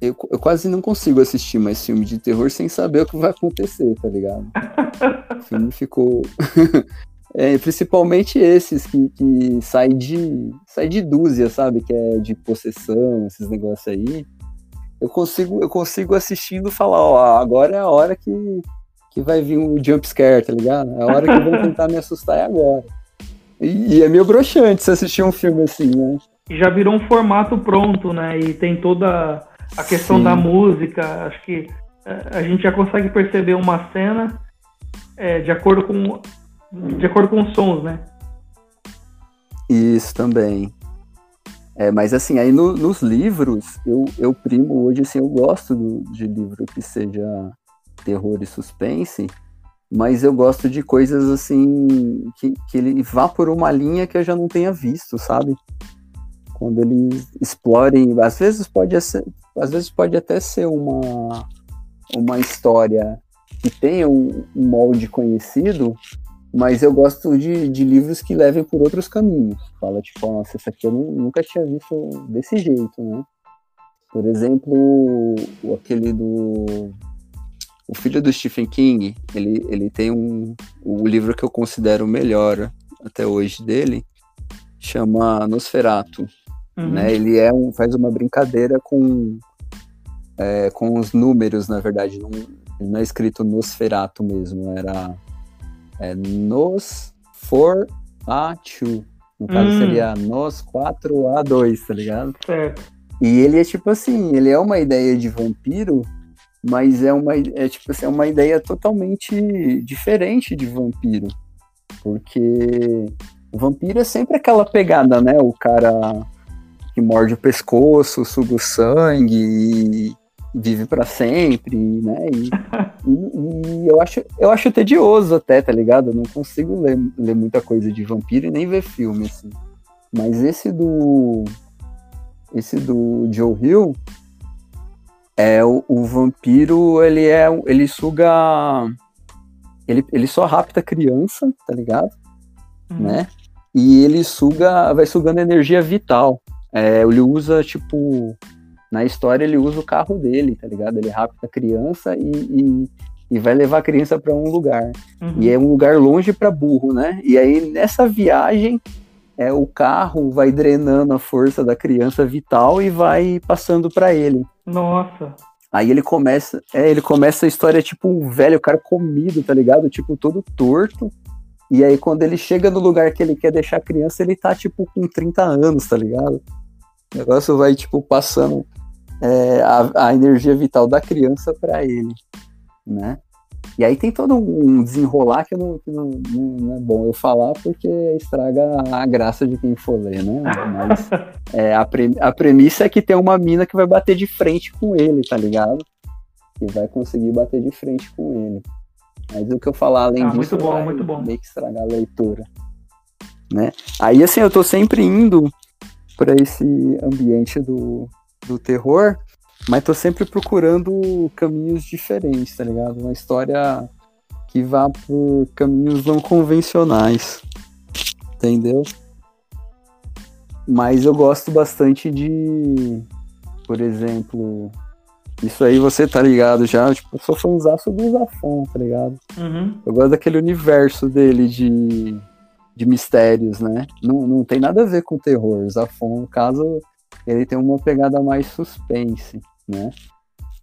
eu, eu quase não consigo assistir mais filme de terror sem saber o que vai acontecer, tá ligado? o filme ficou é, principalmente esses que, que sai de sai de dúzia, sabe? Que é de possessão, esses negócios aí eu consigo, eu consigo assistindo falar, ó, agora é a hora que, que vai vir um jump scare, tá ligado? É a hora que vão tentar me assustar é agora. E, e, é meio broxante se assistir um filme assim, né? Já virou um formato pronto, né? E tem toda a questão Sim. da música. Acho que é, a gente já consegue perceber uma cena é, de acordo com de acordo com os sons, né? Isso também. É, mas assim, aí no, nos livros, eu, eu primo hoje, assim, eu gosto do, de livro que seja terror e suspense, mas eu gosto de coisas assim, que, que ele vá por uma linha que eu já não tenha visto, sabe? Quando eles explorem, às vezes pode ser, às vezes pode até ser uma, uma história que tenha um, um molde conhecido, mas eu gosto de, de livros que levem por outros caminhos. Fala, tipo, nossa, isso aqui eu nunca tinha visto desse jeito, né? Por exemplo, aquele do. O filho do Stephen King, ele, ele tem um. O livro que eu considero o melhor até hoje dele, chama Nosferato. Uhum. Né? Ele é um, faz uma brincadeira com, é, com os números, na verdade. Não, não é escrito Nosferato mesmo, era é nos for a 2. No caso hum. seria nos 4 a 2, tá ligado? Certo. E ele é tipo assim, ele é uma ideia de vampiro, mas é uma é tipo assim, é uma ideia totalmente diferente de vampiro. Porque o vampiro é sempre aquela pegada, né? O cara que morde o pescoço, suga o sangue e vive para sempre, né? E, e, e, eu, acho, eu acho tedioso até, tá ligado? Eu não consigo ler, ler muita coisa de vampiro e nem ver filme, assim. Mas esse do. Esse do Joe Hill. É o, o vampiro, ele é. Ele suga. Ele, ele só rapta criança, tá ligado? Uhum. Né? E ele suga. Vai sugando energia vital. É, ele usa, tipo na história ele usa o carro dele, tá ligado? Ele rapta a criança e, e, e vai levar a criança para um lugar. Uhum. E é um lugar longe para burro, né? E aí nessa viagem é o carro vai drenando a força da criança vital e vai passando para ele. Nossa. Aí ele começa, é, ele começa a história tipo um velho cara comido, tá ligado? Tipo todo torto. E aí quando ele chega no lugar que ele quer deixar a criança, ele tá tipo com 30 anos, tá ligado? O negócio vai tipo passando é, a, a, energia vital da criança para ele, né? E aí tem todo um desenrolar que, não, que não, não, é bom eu falar porque estraga a graça de quem for ler, né? Mas é, a, pre, a premissa é que tem uma mina que vai bater de frente com ele, tá ligado? E vai conseguir bater de frente com ele. Mas o que eu falar além ah, disso muito bom, muito bom. meio que estragar a leitura. Né? Aí assim, eu tô sempre indo para esse ambiente do, do terror, mas tô sempre procurando caminhos diferentes, tá ligado? Uma história que vá por caminhos não convencionais, entendeu? Mas eu gosto bastante de, por exemplo, isso aí você tá ligado já, tipo, eu sou fãzaço do Zafon, tá ligado? Uhum. Eu gosto daquele universo dele de, de mistérios, né? Não, não tem nada a ver com terror. Zafon, no caso, ele tem uma pegada mais suspense, né?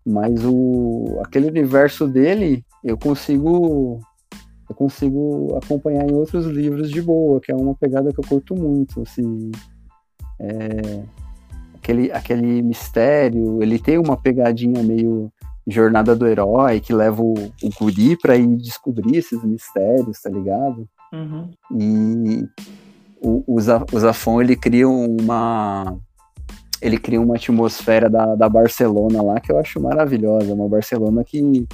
Mas o aquele universo dele eu consigo eu consigo acompanhar em outros livros de boa, que é uma pegada que eu curto muito, assim, é, aquele, aquele mistério, ele tem uma pegadinha meio jornada do herói, que leva o, o guri pra ir descobrir esses mistérios, tá ligado? Uhum. E o, o, Zafon, ele cria uma ele cria uma atmosfera da, da Barcelona lá que eu acho maravilhosa, uma Barcelona que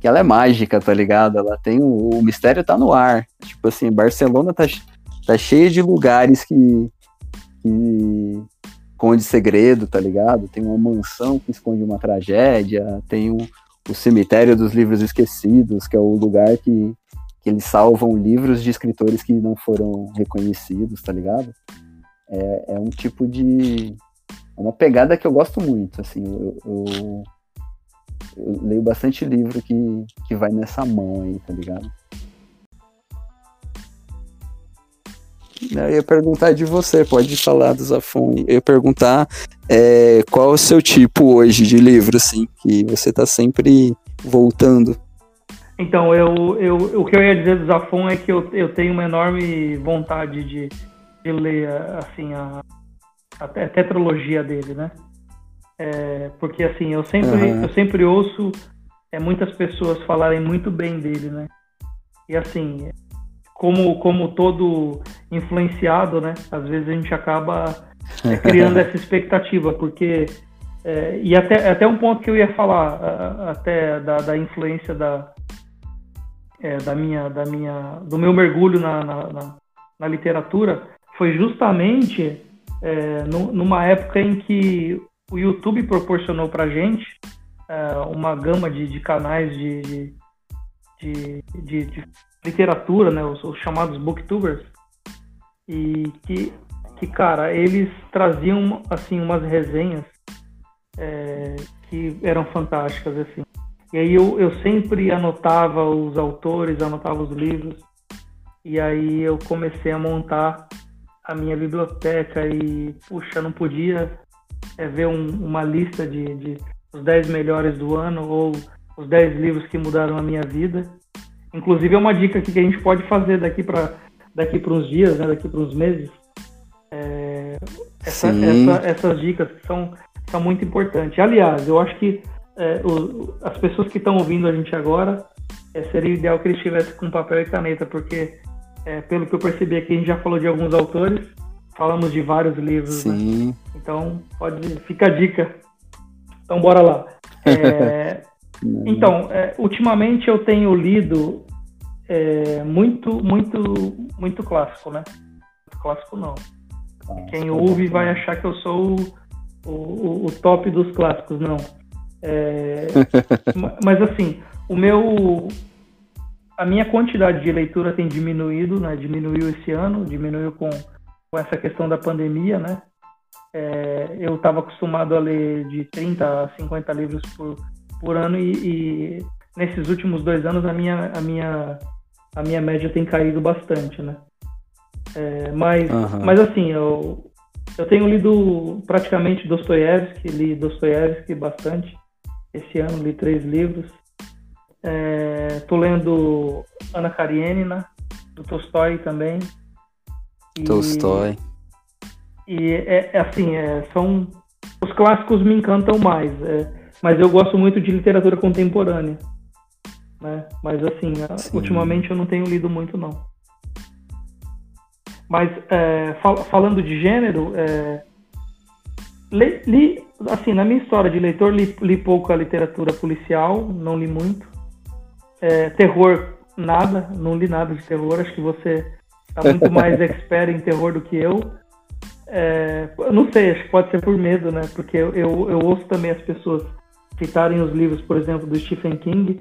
que ela é mágica, tá ligado? Ela tem o, o mistério tá no ar. Tipo assim, Barcelona tá, tá cheia de lugares que, que esconde segredo, tá ligado? Tem uma mansão que esconde uma tragédia, tem o, o cemitério dos livros esquecidos, que é o lugar que, que eles salvam livros de escritores que não foram reconhecidos, tá ligado? É, é um tipo de. É uma pegada que eu gosto muito, assim. Eu, eu, eu leio bastante livro que, que vai nessa mão aí, tá ligado? Eu ia perguntar de você, pode falar do Zafon. Eu ia perguntar é, qual é o seu tipo hoje de livro, assim, que você tá sempre voltando. Então, eu, eu, o que eu ia dizer do Zafon é que eu, eu tenho uma enorme vontade de, de ler, assim, a, a tetralogia dele, né? É, porque assim, eu sempre, uhum. eu sempre ouço é, muitas pessoas falarem muito bem dele, né? E assim, como, como todo influenciado, né? Às vezes a gente acaba é, criando essa expectativa, porque é, e até, até um ponto que eu ia falar, até da, da influência da, é, da minha, da minha, do meu mergulho na, na, na, na literatura, foi justamente é, no, numa época em que o YouTube proporcionou para gente uh, uma gama de, de canais de, de, de, de, literatura, né, os, os, chamados booktubers, e que, que, cara, eles traziam assim umas resenhas é, que eram fantásticas, assim. E aí eu, eu sempre anotava os autores, anotava os livros, e aí eu comecei a montar a minha biblioteca e, puxa, não podia é, ver um, uma lista de, de os 10 melhores do ano ou os 10 livros que mudaram a minha vida. Inclusive é uma dica que a gente pode fazer daqui para daqui para uns dias, né, daqui para uns meses. É, essa, essa, essas dicas são, são muito importantes. Aliás, eu acho que é, o, as pessoas que estão ouvindo a gente agora, é, seria ideal que eles estivessem com papel e caneta, porque é, pelo que eu percebi aqui, a gente já falou de alguns autores, falamos de vários livros. Né? Sim. Né? Então, pode, fica a dica. Então, bora lá. É, então, é, ultimamente eu tenho lido é, muito, muito, muito clássico, né? Clássico não. Quem ouve vai achar que eu sou o, o, o top dos clássicos, não. É, mas assim, o meu, a minha quantidade de leitura tem diminuído, né? Diminuiu esse ano, diminuiu com, com essa questão da pandemia, né? É, eu estava acostumado a ler de 30 a 50 livros por, por ano e, e, nesses últimos dois anos a minha, a minha, a minha média tem caído bastante, né? É, mas, uhum. mas assim, eu, eu tenho lido praticamente Dostoiévski, li Dostoiévski bastante. Esse ano li três livros. Estou é, lendo Ana Karenina, do Tolstói também. E, Tolstói. E é, é assim, é, são os clássicos me encantam mais, é, mas eu gosto muito de literatura contemporânea, né? Mas assim, Sim. ultimamente eu não tenho lido muito não. Mas é, fal falando de gênero, li, li, assim, na minha história de leitor li, li pouco a literatura policial, não li muito. É, terror nada, não li nada de terror. Acho que você está muito mais expert em terror do que eu. É, não sei, acho que pode ser por medo, né? Porque eu, eu, eu, ouço também as pessoas citarem os livros, por exemplo, do Stephen King,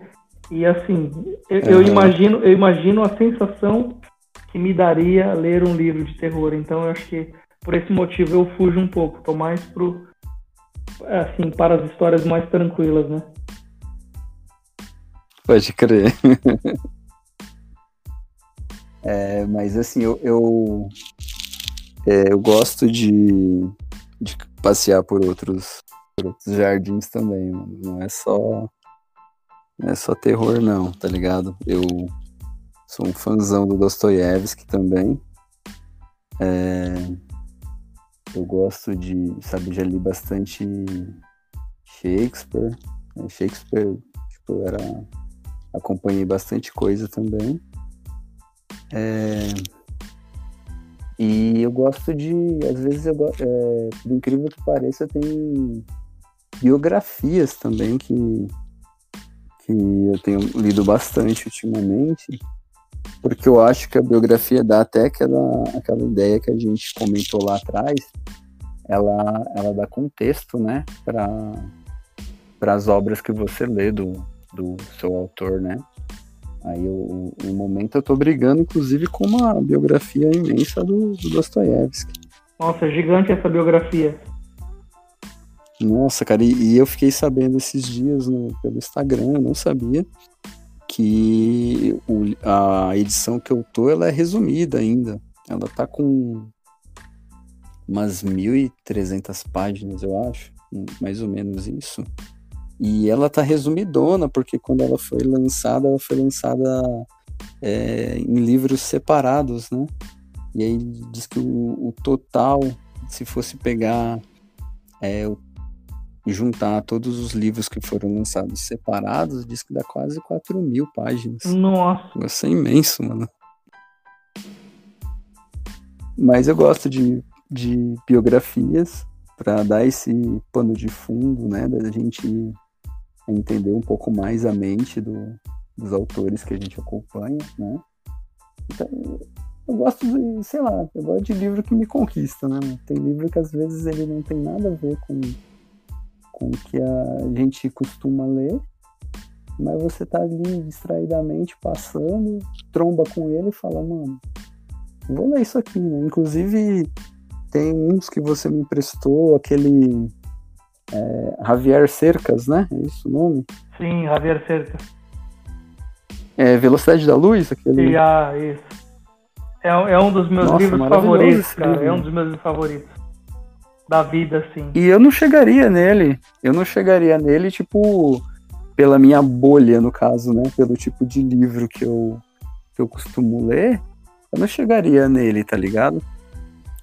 e assim, eu, uhum. eu, imagino, eu imagino a sensação que me daria ler um livro de terror. Então eu acho que por esse motivo eu fujo um pouco, tô mais pro assim, para as histórias mais tranquilas, né? Pode crer. é, mas assim, eu, eu é, eu gosto de, de, passear por outros, por outros jardins também, mano. Não é só. Não é só terror, não, tá ligado? Eu sou um fãzão do Dostoiévski também. É, eu gosto de, sabe, já li bastante Shakespeare. Né? Shakespeare, tipo, era. Acompanhei bastante coisa também. É, e eu gosto de. Às vezes, eu, é, por incrível que pareça, tem biografias também que, que eu tenho lido bastante ultimamente, porque eu acho que a biografia dá até aquela, aquela ideia que a gente comentou lá atrás, ela, ela dá contexto né, para as obras que você lê do, do seu autor, né? Aí, eu, no momento, eu tô brigando, inclusive, com uma biografia imensa do, do Dostoiévski. Nossa, gigante essa biografia. Nossa, cara, e, e, eu fiquei sabendo esses dias no, pelo Instagram, eu não sabia, que o, a edição que eu tô, ela é resumida ainda. Ela tá com umas 1.300 páginas, eu acho, mais ou menos isso. E ela tá resumidona, porque quando ela foi lançada, ela foi lançada é, em livros separados, né? E aí diz que o, o total, se fosse pegar é, juntar todos os livros que foram lançados separados, diz que dá quase 4 mil páginas. Nossa! Isso é imenso, mano. Mas eu gosto de, de biografias para dar esse pano de fundo, né? Da gente entender um pouco mais a mente do, dos autores que a gente acompanha, né? Então, eu gosto de, sei lá, eu gosto de livro que me conquista, né? Tem livro que às vezes ele não tem nada a ver com, com o que a gente costuma ler, mas você tá ali distraidamente passando, tromba com ele e fala, mano, vou ler isso aqui, né? Inclusive, tem uns que você me emprestou, aquele é, Javier Cercas, né? É isso o nome? Sim, Javier Cercas. É Velocidade da Luz? Aquele... E, ah, isso. É, é um dos meus Nossa, livros favoritos, cara. Livro. É um dos meus favoritos. Da vida, assim. E eu não chegaria nele. Eu não chegaria nele, tipo, pela minha bolha, no caso, né? Pelo tipo de livro que eu, que eu costumo ler. Eu não chegaria nele, tá ligado?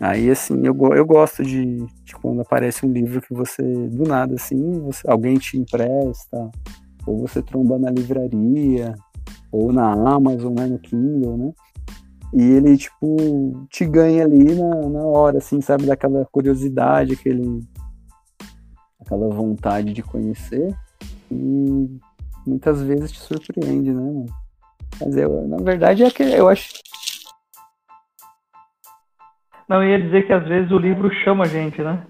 Aí, assim, eu, eu gosto de, de, quando aparece um livro que você, do nada, assim, você, alguém te empresta, ou você tromba na livraria, ou na Amazon, né, no Kindle, né? E ele, tipo, te ganha ali na, na hora, assim, sabe? Daquela curiosidade, aquele, aquela vontade de conhecer. E muitas vezes te surpreende, né, mano? Mas eu, na verdade, é que eu acho não, ia dizer que às vezes o livro chama a gente, né?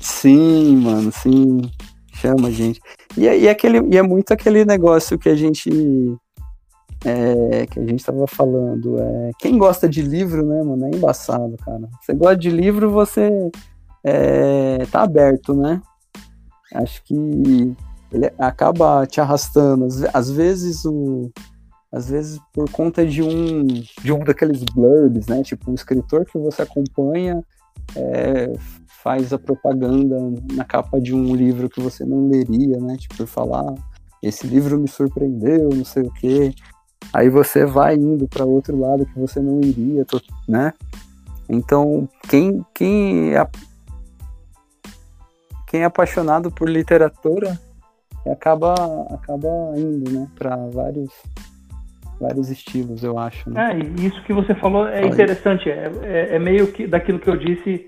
Sim, mano, sim. Chama a gente. E, é, e, é aquele, e é muito aquele negócio que a gente. É, que a gente tava falando. É, quem gosta de livro, né, mano? É embaçado, cara. Você gosta de livro, você é, tá aberto, né? Acho que ele acaba te arrastando. Às, às vezes o, às vezes por conta de um de um daqueles blurbs, né? Tipo, um escritor que você acompanha é, faz a propaganda na capa de um livro que você não leria, né? Tipo, falar, esse livro me surpreendeu, não sei o quê. Aí você vai indo para outro lado que você não iria, né? Então, quem quem é, quem é apaixonado por literatura acaba acaba indo, né, para vários vários estilos, eu acho. Né? É, isso que você falou é interessante. É, é, é, meio que daquilo que eu disse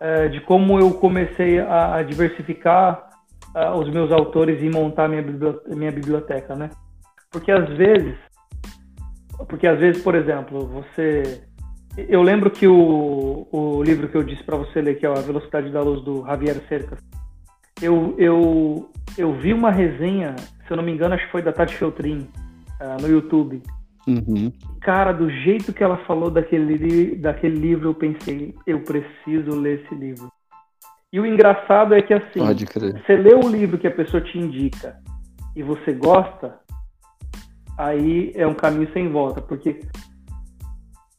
é, de como eu comecei a, diversificar uh, os meus autores e montar minha biblioteca, minha biblioteca, né? Porque às vezes, porque às vezes, por exemplo, você, eu lembro que o, o livro que eu disse para você ler, que é a Velocidade da Luz do Javier Cercas, eu, eu, eu vi uma resenha, se eu não me engano, acho que foi da Tati Feltrin, uh, no YouTube. Uhum. Cara, do jeito que ela falou daquele, daquele livro, eu pensei, eu preciso ler esse livro. E o engraçado é que assim, você lê o livro que a pessoa te indica e você gosta, aí é um caminho sem volta, porque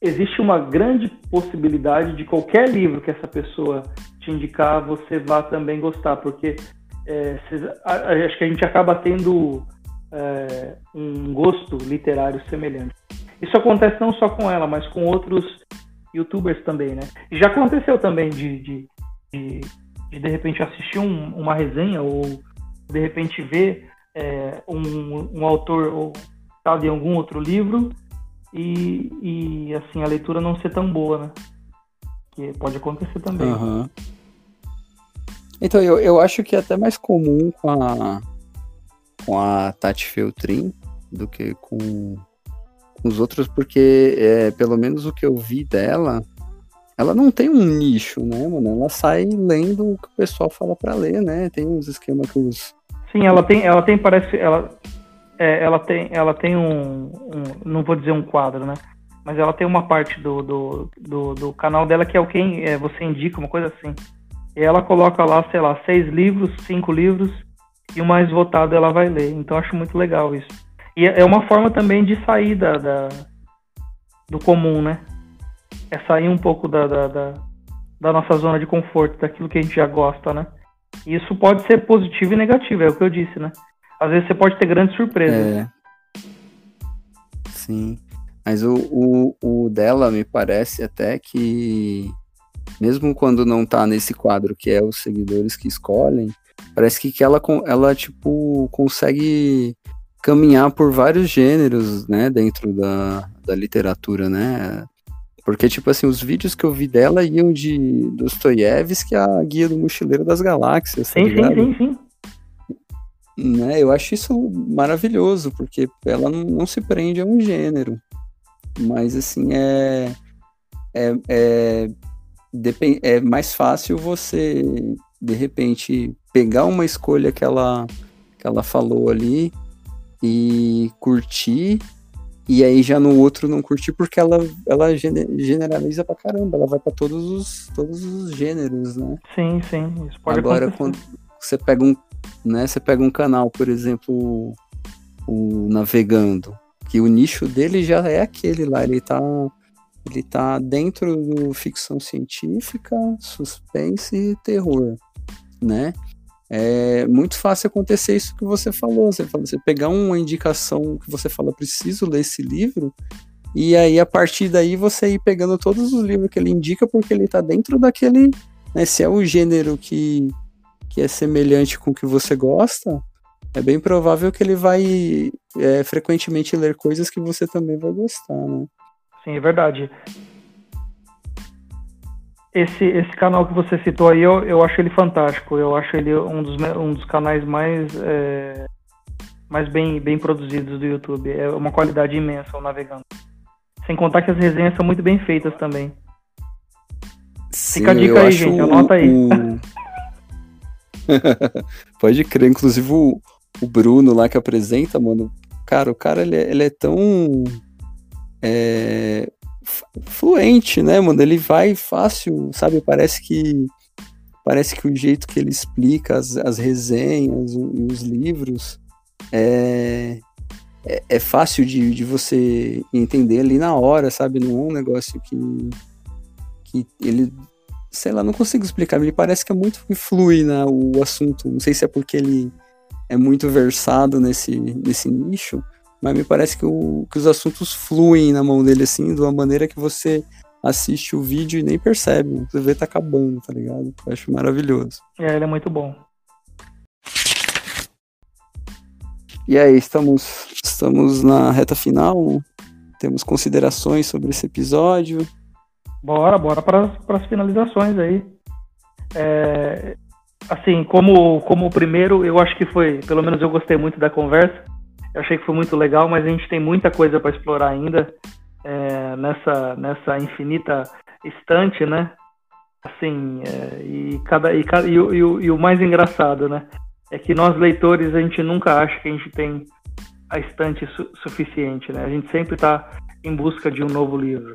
existe uma grande possibilidade de qualquer livro que essa pessoa te indicar, você vá também gostar, porque é, acho que a gente acaba tendo é, um gosto literário semelhante. Isso acontece não só com ela, mas com outros youtubers também, né? Já aconteceu também de, de, de, de, de repente assistir um, uma resenha ou de repente ver é, um, um autor ou tal de algum outro livro e, e assim a leitura não ser tão boa, né? Que pode acontecer também. Uhum. Então eu, eu acho que é até mais comum com a com a Tati Feltrin do que com, com os outros, porque é, pelo menos o que eu vi dela, ela não tem um nicho, né, mano? Ela sai lendo o que o pessoal fala para ler, né? Tem uns esquemas que os. Sim, ela tem, ela tem, parece, ela, é, ela tem, ela tem um, um, não vou dizer um quadro, né? Mas ela tem uma parte do, do, do, do canal dela que é o quem é, você indica, uma coisa assim. E ela coloca lá, sei lá, seis livros, cinco livros, e o mais votado ela vai ler. Então acho muito legal isso. E é uma forma também de sair da, da do comum, né? É sair um pouco da, da, da, da, nossa zona de conforto, daquilo que a gente já gosta, né? E isso pode ser positivo e negativo, é o que eu disse, né? Às vezes você pode ter grandes surpresas. É. Sim. Mas o, o, o dela me parece até que, mesmo quando não tá nesse quadro que é os seguidores que escolhem, Parece que, que ela, ela, tipo, consegue caminhar por vários gêneros, né, dentro da, da literatura, né? Porque, tipo assim, os vídeos que eu vi dela iam de Dostoiévski a Guia do Mochileiro das Galáxias. Sim, tá sim, sim, sim. Né, eu acho isso maravilhoso, porque ela não, não se prende a um gênero. Mas, assim, é, é, é, é mais fácil você, de repente, pegar uma escolha que ela, que ela falou ali e curtir, e aí já no outro não curtir, porque ela, ela generaliza pra caramba, ela vai para todos os, todos os gêneros, né? Sim, sim, isso pode Agora, acontecer. quando você pega um, né, você pega um canal, por exemplo, o Navegando, que o nicho dele já é aquele lá, ele tá ele tá dentro do ficção científica, suspense e terror, né? é muito fácil acontecer isso que você falou. Você, fala, você pegar uma indicação que você fala, preciso ler esse livro, e aí a partir daí você ir pegando todos os livros que ele indica, porque ele está dentro daquele. Né, se é o gênero que, que é semelhante com o que você gosta, é bem provável que ele vai é, frequentemente ler coisas que você também vai gostar, né? Sim, é verdade esse, esse canal que você citou aí, eu, eu acho ele fantástico. Eu acho ele um dos, um dos canais mais, é, mais bem, bem produzidos do YouTube. É uma qualidade imensa o Navegando. Sem contar que as resenhas são muito bem feitas também. Sim, Fica a dica aí, gente. Anota aí. O... Pode crer. Inclusive o, o Bruno lá que apresenta, mano. Cara, o cara ele é, ele é tão. É, fluente, né, mano? Ele vai fácil, sabe? Parece que parece que o jeito que ele explica as, as resenhas e os livros é, é, é, fácil de, de você entender ali na hora, sabe? Não é um negócio que, que ele, sei lá, não consigo explicar. Me parece que é muito que flui né, o assunto. Não sei se é porque ele é muito versado nesse, nesse nicho, mas me parece que, o, que os assuntos fluem na mão dele, assim, de uma maneira que você assiste o vídeo e nem percebe. Você vê tá acabando, tá ligado? Eu acho maravilhoso. É, ele é muito bom. E aí, estamos, estamos na reta final. Temos considerações sobre esse episódio. Bora, bora para as finalizações aí. É, assim, como, como o primeiro, eu acho que foi, pelo menos eu gostei muito da conversa. Eu achei que foi muito legal, mas a gente tem muita coisa para explorar ainda é, nessa, nessa infinita estante, né? Assim, é, e, cada, e, e, e, e, o mais engraçado, né? É que nós leitores a gente nunca acha que a gente tem a estante su suficiente, né? A gente sempre está em busca de um novo livro.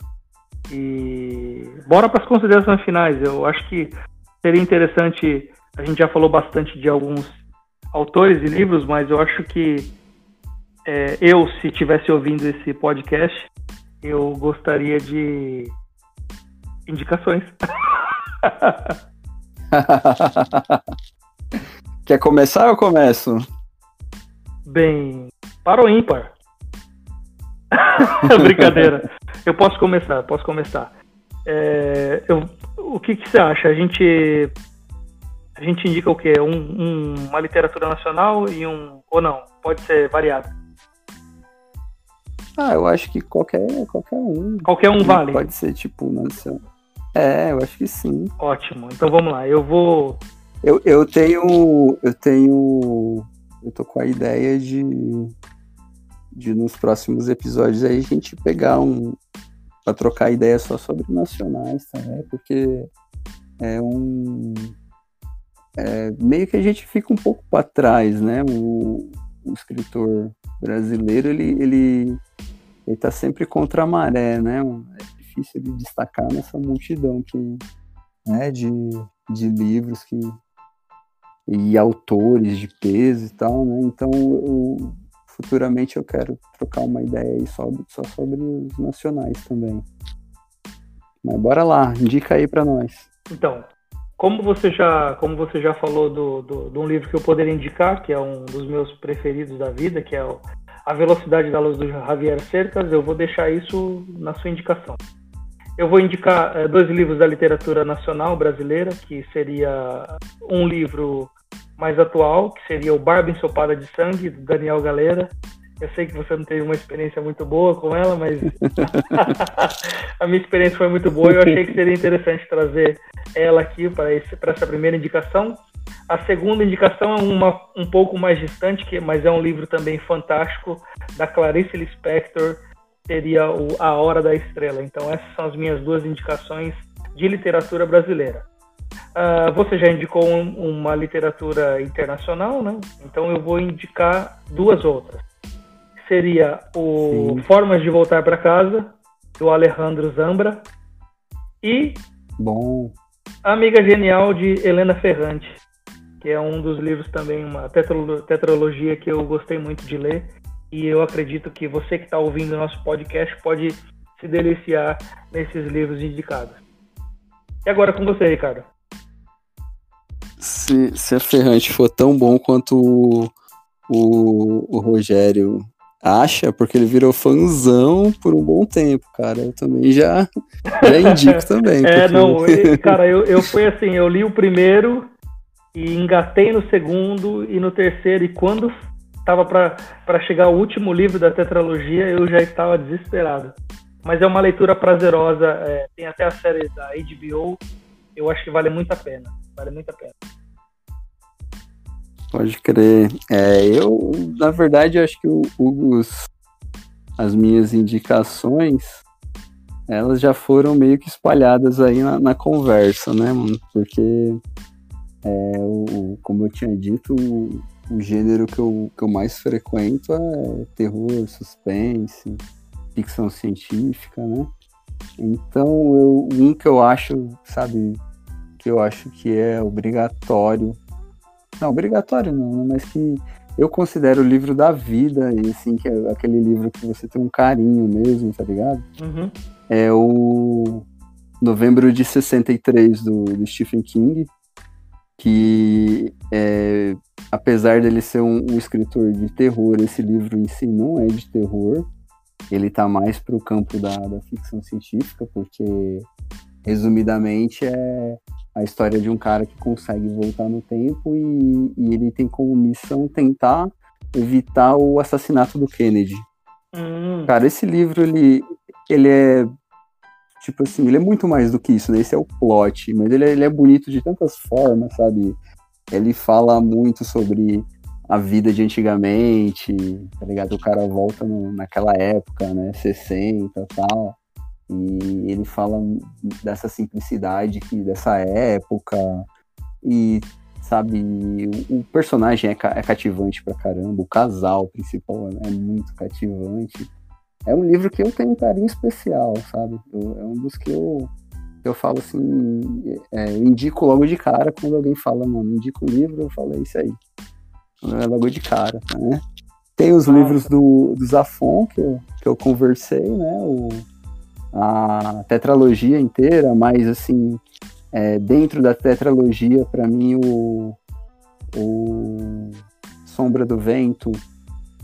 E bora para as considerações finais. Eu acho que seria interessante. A gente já falou bastante de alguns autores e livros, mas eu acho que é, eu, se estivesse ouvindo esse podcast, eu gostaria de indicações. Quer começar ou começo? Bem, para o ímpar. Brincadeira. Eu posso começar, posso começar. É, eu, o que, que, você acha? A gente, a gente indica o quê? Um, um, uma literatura nacional e um. Ou não? Pode ser variado. Ah, eu acho que qualquer, qualquer um. Qualquer um vale. Pode ser tipo nacional. É, eu acho que sim. Ótimo. Então vamos lá. Eu vou. Eu, eu tenho. Eu tenho. Eu tô com a ideia de. De nos próximos episódios aí a gente pegar um. Pra trocar ideia só sobre nacionais, tá, né? Porque é um. É, meio que a gente fica um pouco para trás, né? O, o, escritor brasileiro, ele, ele, ele tá sempre contra a maré, né? É difícil de destacar nessa multidão que, né, de, de livros que, e autores de peso e tal, né? Então, eu, futuramente eu quero trocar uma ideia aí só, só sobre os nacionais também. Mas bora lá, indica aí para nós. Então, como você já, como você já falou do, do, de um livro que eu poderia indicar, que é um dos meus preferidos da vida, que é o A Velocidade da Luz do Javier Cercas, eu vou deixar isso na sua indicação. Eu vou indicar é, dois livros da literatura nacional brasileira, que seria um livro mais atual, que seria o Barba Ensopada de Sangue, do Daniel Galera. Eu sei que você não teve uma experiência muito boa com ela, mas a minha experiência foi muito boa e eu achei que seria interessante trazer ela aqui para essa primeira indicação. A segunda indicação é uma um pouco mais distante, que, mas é um livro também fantástico, da Clarice Lispector, seria o A Hora da Estrela. Então, essas são as minhas duas indicações de literatura brasileira. Uh, você já indicou um, uma literatura internacional, né? Então, eu vou indicar duas outras. Seria o Sim. Formas de Voltar para Casa, do Alejandro Zambra, e Bom. Amiga Genial, de Helena Ferrante, que é um dos livros também, uma tetralogia que eu gostei muito de ler e eu acredito que você que está ouvindo o nosso podcast pode se deliciar nesses livros indicados. E agora com você, Ricardo. Se, se a Ferrante for tão bom quanto o, o, o Rogério acha, porque ele virou fãzão por um bom tempo, cara. Eu também já, já indico também. é, porque... não, cara, eu, eu fui assim, eu li o primeiro e engatei no segundo e no terceiro, e quando estava para chegar o último livro da tetralogia, eu já estava desesperado. Mas é uma leitura prazerosa, é, tem até a série da HBO, eu acho que vale muito a pena. Vale muito a pena. Pode crer. É, eu, na verdade, acho que o, os, as minhas indicações, elas já foram meio que espalhadas aí na, na conversa, né, mano? Porque, é, o, como eu tinha dito, o gênero que eu, que eu mais frequento é terror, suspense, ficção científica, né? Então, eu, um que eu acho, sabe, que eu acho que é obrigatório. Não, obrigatório não, mas que eu considero o livro da vida, e assim, que é aquele livro que você tem um carinho mesmo, tá ligado? Uhum. É o Novembro de 63 do, do Stephen King, que é, apesar dele ser um, um, escritor de terror, esse livro em si não é de terror. Ele está mais para o campo da, da ficção científica, porque resumidamente é a história de um cara que consegue voltar no tempo e, e ele tem como missão tentar evitar o assassinato do Kennedy. Hum. Cara, esse livro ele, ele é tipo assim, ele é muito mais do que isso, né? Esse é o plot, mas ele é, ele é bonito de tantas formas, sabe? Ele fala muito sobre a vida de antigamente, tá ligado? O cara volta no, naquela época, né? 60 e tal. E ele fala dessa simplicidade que dessa época. E, sabe, o, o personagem é, é, cativante pra caramba. O casal principal é, é muito cativante é um livro que eu tenho um carinho especial, sabe? Eu, é um dos que eu, eu falo assim, é, eu indico logo de cara quando alguém fala, mano, indico um livro, eu falo, é isso aí. É logo de cara, né? Tem os livros do, do Zafon que eu, que eu conversei, né? O a tetralogia inteira, mas assim, é, dentro da tetralogia, para mim, o, o Sombra do Vento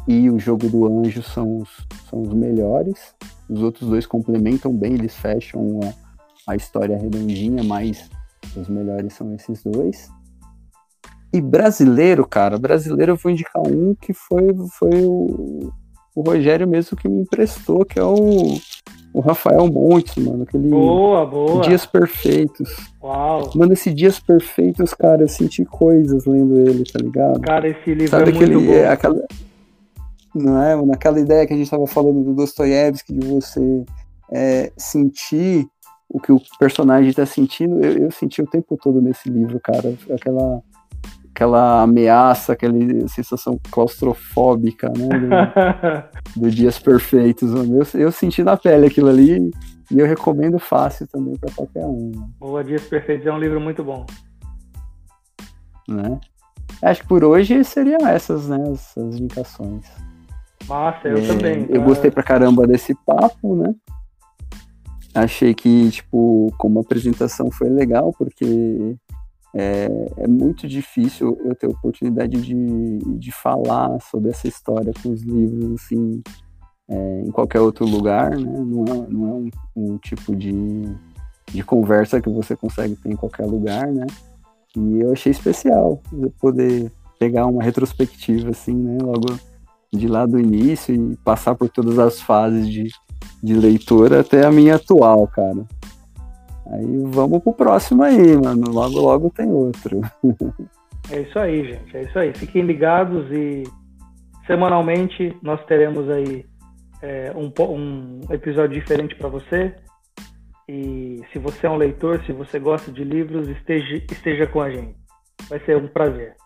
e o Jogo do Anjo são os, são os melhores. Os outros dois complementam bem, eles fecham a, a história redondinha, mas os melhores são esses dois. E brasileiro, cara, brasileiro eu vou indicar um que foi, foi o, o Rogério mesmo que me emprestou, que é o, o Rafael Montes, mano. Aquele boa, boa. Dias Perfeitos. Uau. Mano, esse Dias Perfeitos, cara, eu senti coisas lendo ele, tá ligado? Cara, esse livro Sabe é aquele, muito bom. É, aquela, não é, mano? Aquela ideia que a gente tava falando do Dostoiévski, de você é, sentir o que o personagem tá sentindo, eu, eu senti o tempo todo nesse livro, cara. Aquela aquela ameaça, aquela sensação claustrofóbica, né? Do, do Dias Perfeitos. Eu, eu senti na pele aquilo ali e eu recomendo fácil também para qualquer um. Boa, Dias Perfeitos é um livro muito bom. Né? Acho que por hoje seriam essas, né? Essas indicações. Massa, eu é, também. Eu gostei pra caramba desse papo, né? Achei que, tipo, como apresentação foi legal, porque é, é, muito difícil eu ter oportunidade de, de falar sobre essa história com os livros assim é, em qualquer outro lugar, né? Não é, não é um, um, tipo de, de conversa que você consegue ter em qualquer lugar, né? E eu achei especial poder pegar uma retrospectiva assim, né? Logo de lá do início e passar por todas as fases de, de leitura até a minha atual, cara. Aí vamos pro próximo aí, mano. Logo, logo tem outro. é isso aí, gente. É isso aí. Fiquem ligados e semanalmente nós teremos aí é, um, um episódio diferente para você. E se você é um leitor, se você gosta de livros, esteja, esteja com a gente. Vai ser um prazer.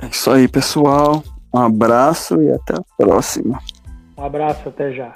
É isso aí, pessoal. Um abraço e até a próxima. Um abraço, até já.